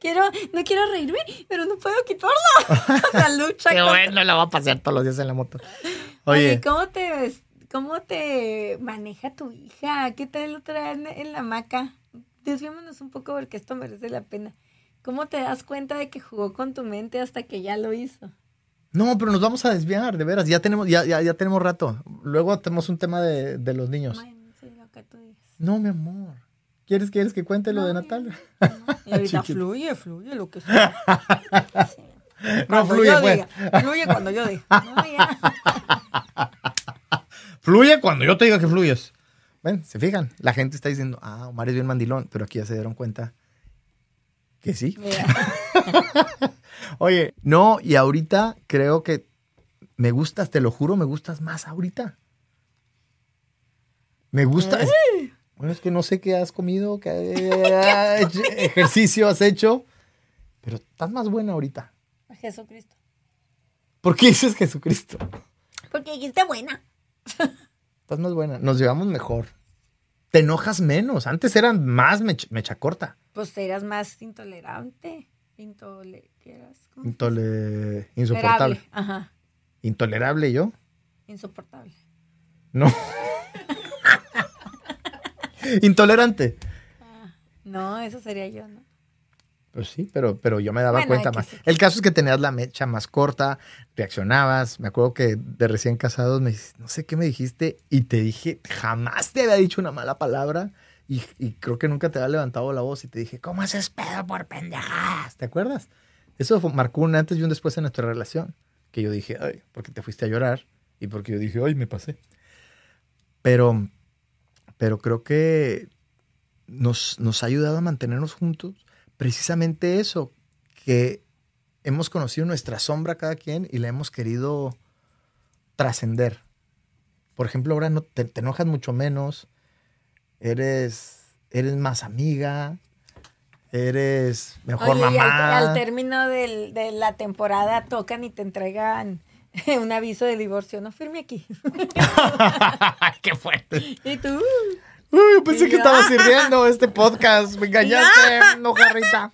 Quiero, no quiero reírme, pero no puedo quitarla. la lucha. Qué contra- bueno, la va a pasear todos los días en la moto. Oye, Oye, ¿cómo te, ¿cómo te maneja tu hija? ¿Qué tal lo traen en la hamaca? Desviémonos un poco porque esto merece la pena. ¿Cómo te das cuenta de que jugó con tu mente hasta que ya lo hizo? no, pero nos vamos a desviar, de veras. Ya tenemos, ya, ya, ya tenemos rato. Luego tenemos un tema de, de los niños. Bueno, sí, lo que tú digas. No, mi amor. ¿Quieres, quieres que cuente lo No, de Natalia? Y ahorita fluye, fluye lo que sea. Sí. No, Cuando fluye, yo pues. diga, fluye cuando yo diga. No, ya. Fluye cuando yo te diga que fluyes. Ven, se fijan. La gente está diciendo, ah, Omar es bien mandilón, pero aquí ya se dieron cuenta que sí. Mira. Oye, no, y ahorita creo que me gustas, te lo juro, me gustas más ahorita. Me gusta. es- bueno, es que no sé qué has comido, qué ejercicio has hecho, pero estás más buena ahorita. Jesucristo. ¿Por qué dices Jesucristo? Porque dijiste buena. Estás más buena. Nos llevamos mejor. Te enojas menos. Antes eran más mech- mecha corta. Pues eras más intolerante. Intole... Intole- insoportable. Intolerable. Ajá. Intolerable yo. Insoportable. No. Intolerante. No, eso sería yo, ¿no? Pues sí, pero, pero yo me daba Bueno, cuenta más. sí. El caso es que tenías la mecha más corta, reaccionabas. Me acuerdo que de recién casados me dijiste, no sé qué me dijiste, y te dije, jamás te había dicho una mala palabra. Y, creo que nunca te había levantado la voz y te dije, ¿cómo haces pedo por pendejadas? ¿Te acuerdas? Eso fue- marcó un antes y un después en nuestra relación. Que yo dije, ay, porque te fuiste a llorar y porque yo dije, ay, me pasé. Pero, pero creo que nos, nos ha ayudado a mantenernos juntos precisamente eso, que hemos conocido nuestra sombra cada quien y la hemos querido trascender. Por ejemplo, ahora no te, te enojas mucho menos, eres, eres más amiga, eres mejor Oye, y al, mamá. al término del- de la temporada tocan y te entregan un aviso de divorcio. No firme aquí. ¡Qué fuerte! y tú, Uy, yo pensé que estaba sirviendo este podcast. Me engañaste, no, jarrita.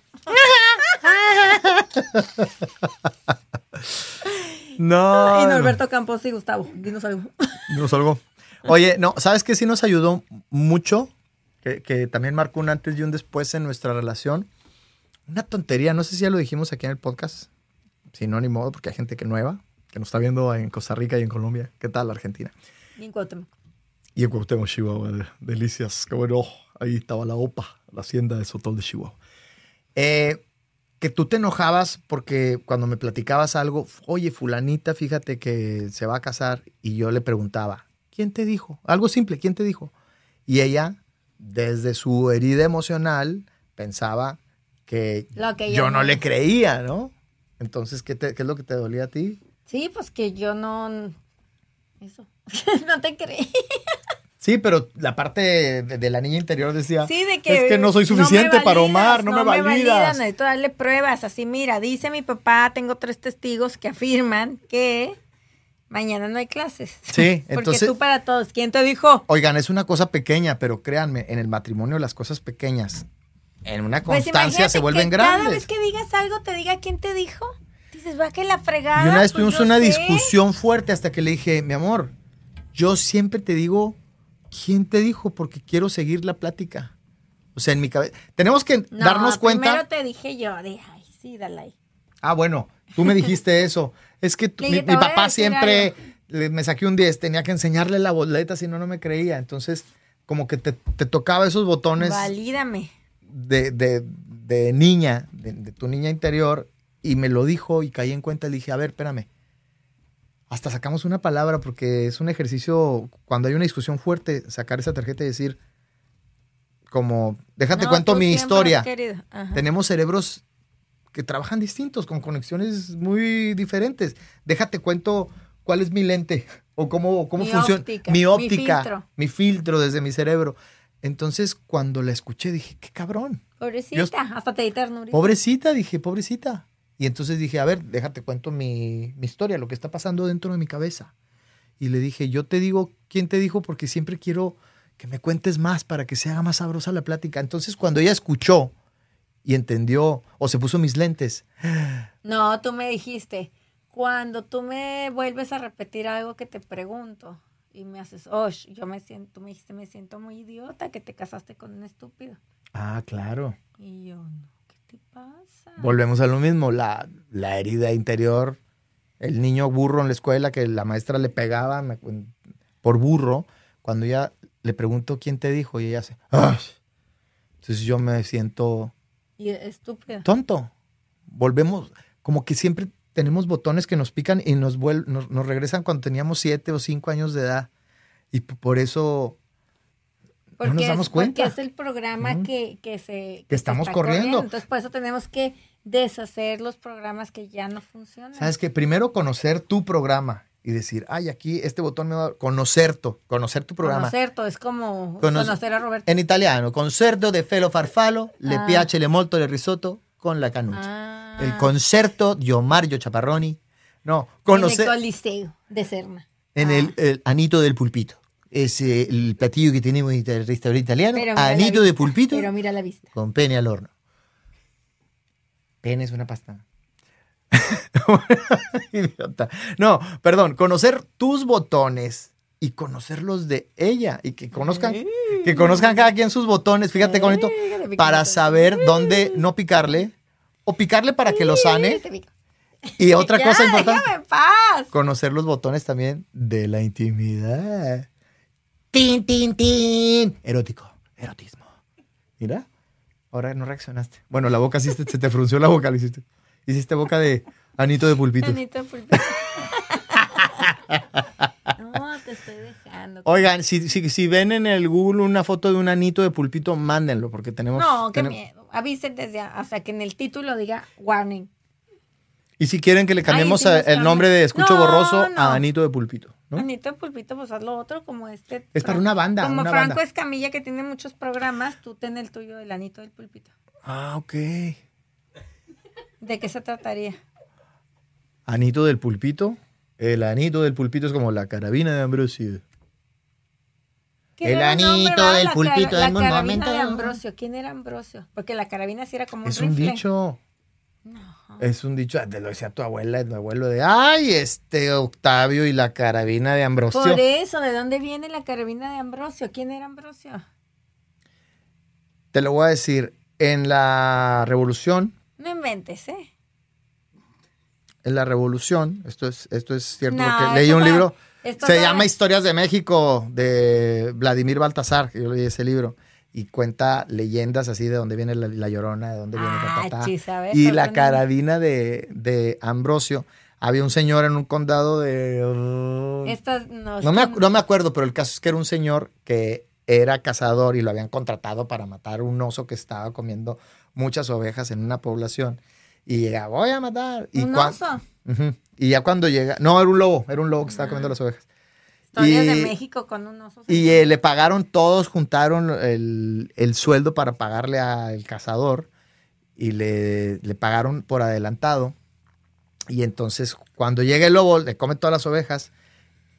No. y no. Norberto Campos y Gustavo. Dinos algo. Nos salgo. Oye, no, ¿sabes qué sí nos ayudó mucho? Que, que también marcó un antes y un después en nuestra relación. Una tontería, no sé si ya lo dijimos aquí en el podcast. Si no, ni modo, porque hay gente que nueva, que nos está viendo en Costa Rica y en Colombia. ¿Qué tal, Argentina? Y en Cuauhtémoc. Y en Cuauhtémoc, Chihuahua, de- delicias. Qué bueno, ahí estaba la OPA, la hacienda de Sotol de Chihuahua. Eh, que tú te enojabas porque cuando me platicabas algo, oye, fulanita, fíjate que se va a casar, y yo le preguntaba, ¿quién te dijo? Algo simple, ¿quién te dijo? Y ella, desde su herida emocional, pensaba que, yo no no. le creía, ¿no? Entonces, ¿qué, te- qué es lo que te dolía a ti? Sí, pues que yo no. Eso. no te creí. Sí, pero la parte de, de la niña interior decía, Sí, de que. es que no soy me suficiente para validas, Omar, no, me validas. validas, necesito darle pruebas. Así, mira, dice mi papá, tengo tres testigos que afirman que Mañana no hay clases. Sí, Porque entonces- tú para todos. ¿Quién te dijo? Oigan, es una cosa pequeña, pero créanme, en el matrimonio las cosas pequeñas, en una Pues constancia se vuelven que Cada grandes. vez que digas algo, te diga quién te dijo. Dices, va que la fregada. Y una vez pues tuvimos una sé. discusión fuerte hasta que le dije, mi amor, yo siempre te digo, ¿quién te dijo? Porque quiero seguir la plática. O sea, en mi cabeza. Tenemos que No, darnos cuenta. Primero te dije yo, de, ay, sí, dale ahí. Ah, bueno, tú me dijiste eso. Es que Le mi, papá siempre le- me saqué un 10, tenía que enseñarle la boleta, si no, no me creía. Entonces, como que te, te tocaba esos botones Valídame. de, de- de niña, de, de tu niña interior, y me lo dijo y caí en cuenta. Le dije, a ver, espérame. Hasta sacamos una palabra porque es un ejercicio, cuando hay una discusión fuerte, sacar esa tarjeta y decir, como, déjate No, cuento mi historia. Tenemos cerebros que trabajan distintos, con conexiones muy diferentes. Déjate cuento cuál es mi lente o cómo, cómo Mi funciona óptica, mi mi óptica, filtro. mi filtro desde mi cerebro. Entonces, cuando la escuché, dije, qué cabrón. Pobrecita, hasta te di ternurita. Pobrecita, dije, pobrecita. Y entonces dije, a ver, déjate cuento mi, mi historia, lo que está pasando dentro de mi cabeza. Y le dije, yo te digo, ¿quién te dijo? Porque siempre quiero que me cuentes más para que se haga más sabrosa la plática. Entonces, cuando ella escuchó y entendió o se puso mis lentes, No, tú me dijiste, cuando tú me vuelves a repetir algo que te pregunto y me haces, oh, yo me siento, tú me dijiste, me siento muy idiota que te casaste con un estúpido. ah, claro. Y yo, no, ¿qué te pasa? Volvemos a lo mismo, la, la herida interior, el niño burro en la escuela que la maestra le pegaba me por burro, cuando ella le pregunto quién te dijo y ella hace, "Ay". entonces yo me siento Y estúpido. tonto. Volvemos, como que siempre tenemos botones que nos pican y nos, vuel- nos, nos regresan cuando teníamos siete o cinco años de edad. Y por eso no nos es- damos cuenta. Porque es el programa que, que se... Que se estamos está corriendo. Entonces, por eso tenemos que deshacer los programas que ya no funcionan. Sabes que primero conocer tu programa y decir, ay, aquí este botón me va a conocer tu, conocer tu programa. Conocer todo, es como Conoce- conocer a Roberto. En italiano, concerto de Felo Farfalo, le Ah. piace le molto le risotto con la canucha. Ah, El concerto di Mario Chaparroni. No, En conocer el Coliseo de Serna. en Ah. el, el anito del pulpito. Es eh, el platillo que tenemos en el restaurante italiano. Anito vista, de pulpito Pero mira la vista. con pene al horno. Pene es una pasta. Idiota. No, perdón, conocer tus botones y conocer los de ella y que conozcan, que conozcan cada quien sus botones. Fíjate qué bonito, para saber dónde no picarle o picarle para que lo sane. Y otra Ya, cosa importante, paz. conocer los botones también de la intimidad. Tin, tin, tin. Erótico, erotismo. Mira, ahora no reaccionaste. Bueno, la boca sí se, se te frunció la boca, lo hiciste. Hiciste boca de anito de pulpito. Anito Pulpito. No, te estoy dejando. Oigan, si, si, si ven en el Google una foto de un anito de pulpito, mándenlo, porque tenemos... No, qué tenem- miedo. Avisen desde hasta que en el título diga warning. Y si quieren que le cambiemos sí el nombre de Escucho No, Borroso no. a Anito de Pulpito, ¿no? Anito Pulpito, pues haz lo otro como este. Es para una banda, Como una Franco banda. Escamilla que tiene muchos programas, tú ten el tuyo del Anito del Pulpito. Ah, ok. ¿De qué se trataría? Anito del Pulpito. El anito del pulpito es como la carabina de Ambrosio. ¿Qué El anito del La pulpito La un carabina momento. de Ambrosio. ¿Quién era Ambrosio? Porque la carabina sí era como un Es un rifle. dicho. Es un dicho, te lo decía tu abuela, tu abuelo de, ay, este Octavio y la carabina de Ambrosio. Por eso, ¿de dónde viene la carabina de Ambrosio? ¿Quién era Ambrosio? Te lo voy a decir, en la revolución, No inventes, ¿eh? en la revolución, esto es, esto es cierto, No, porque leí un libro, se llama Historias de México, de Vladimir Baltasar, que yo leí ese libro, y cuenta leyendas así de dónde viene la, la llorona, de dónde viene Ah, ta, ta, ta. chis, a ver, Y la carabina de, de Ambrosio. Había un señor en un condado de... uh, Estas no, No me, no me acuerdo, pero el caso es que era un señor que era cazador y lo habían contratado para matar un oso que estaba comiendo muchas ovejas en una población. Y llega, voy a matar. Y ¿Un oso? Y ya cuando llega, no, era un lobo, era un lobo que estaba comiendo las ovejas. Historias y- de México con un oso. Y eh, le pagaron, todos juntaron el, el sueldo para pagarle al cazador y le, le pagaron por adelantado. Y entonces cuando llega el lobo, le come todas las ovejas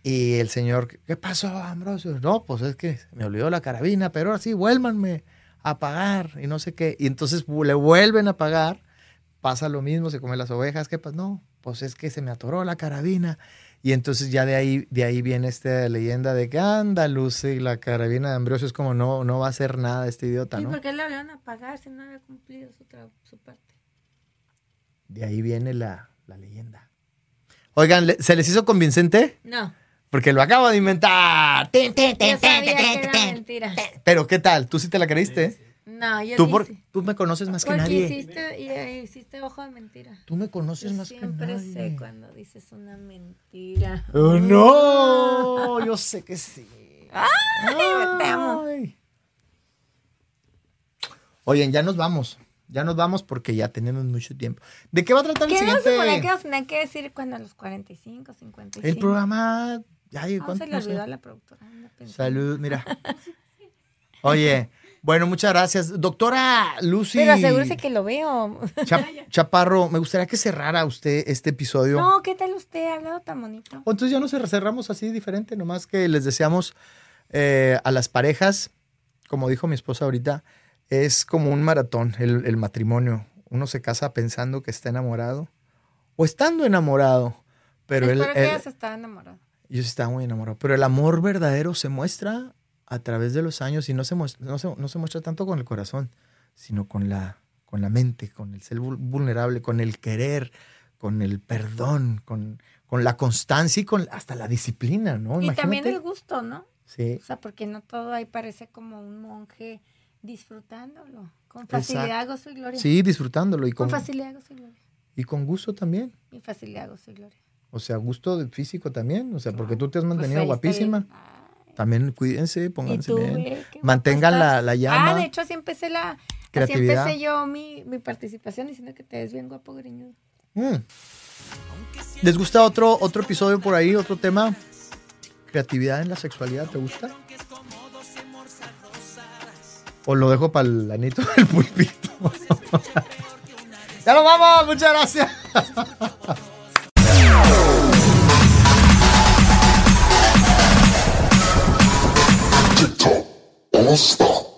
Y el señor, ¿qué pasó, Ambrosio? No, pues es que me olvidó la carabina, pero ahora sí, vuélvanme a pagar y no sé qué. Y entonces le vuelven a pagar, pasa lo mismo, se come las ovejas, ¿qué pasa? No, pues es que se me atoró la carabina. Y entonces ya de ahí, de ahí viene esta leyenda de que anda, Lucy, la carabina de Ambrosio es como no, no va a hacer nada este idiota, ¿Y ¿no? por qué le volvieron a pagar si no había cumplido su, su parte? De ahí viene la, la leyenda. Oigan, ¿le- ¿se les hizo convincente? No. Porque lo acabo de inventar. Que era tin. mentira. Pero ¿qué tal? ¿Tú sí te la creíste? No, yo Tú, por- tú me conoces más que Porque nadie. hiciste, y, eh, hiciste ojo de mentira. Tú me conoces Yo más que siempre nadie. sé cuando dices una mentira. Oh, no, yo sé que sí. Ay, te amo. Ay. Oigan, ya nos vamos. Ya nos vamos porque ya tenemos mucho tiempo. ¿De qué va a tratar el ¿Qué no se siguiente? supone que nos tenía que decir cuando a los 45, 55? El programa. No, ¿cuánto? se le olvidó a la productora. Salud, mira. Oye, bueno, muchas gracias. Doctora Lucy. Pero asegúrese que lo veo. Cha- Chaparro, me gustaría que cerrara usted este episodio. No, ¿qué tal usted? Ha hablado tan bonito. O entonces ya nos cerramos así diferente, nomás que les deseamos eh, a las parejas, como dijo mi esposa ahorita, es como un maratón el, el matrimonio. Uno se casa pensando que está enamorado o estando enamorado, pero él, que él- ella se estaba enamorada. Yo sí estaba muy enamorado. Pero el amor verdadero se muestra a través de los años y no se muestra, no se, no se muestra tanto con el corazón, sino con la, con la mente, con el ser vul- vulnerable, con el querer, con el perdón, con, con la constancia y con hasta la disciplina, ¿no? Y también Imagínate. el gusto, ¿no? Sí. O sea, porque no todo ahí parece como un monje disfrutándolo. Con Exacto. facilidad, gozo y gloria. Sí, disfrutándolo y Con con, facilidad, gozo y gloria. y con gusto también. Y facilidad, gozo y gloria. O sea, gusto físico también. O sea, porque tú te has Pues mantenido está guapísima. También cuídense, pónganse bien. Mantengan la, la llama. Ah, de hecho, así empecé la. Así empecé yo mi, mi participación diciendo que te ves bien guapo, greñudo. Mm. ¿Les gusta otro, otro episodio por ahí, otro tema? ¿Creatividad en la sexualidad te gusta? ¿O lo dejo para el anito del pulpito? ya nos vamos, muchas gracias. TikTok, all stop.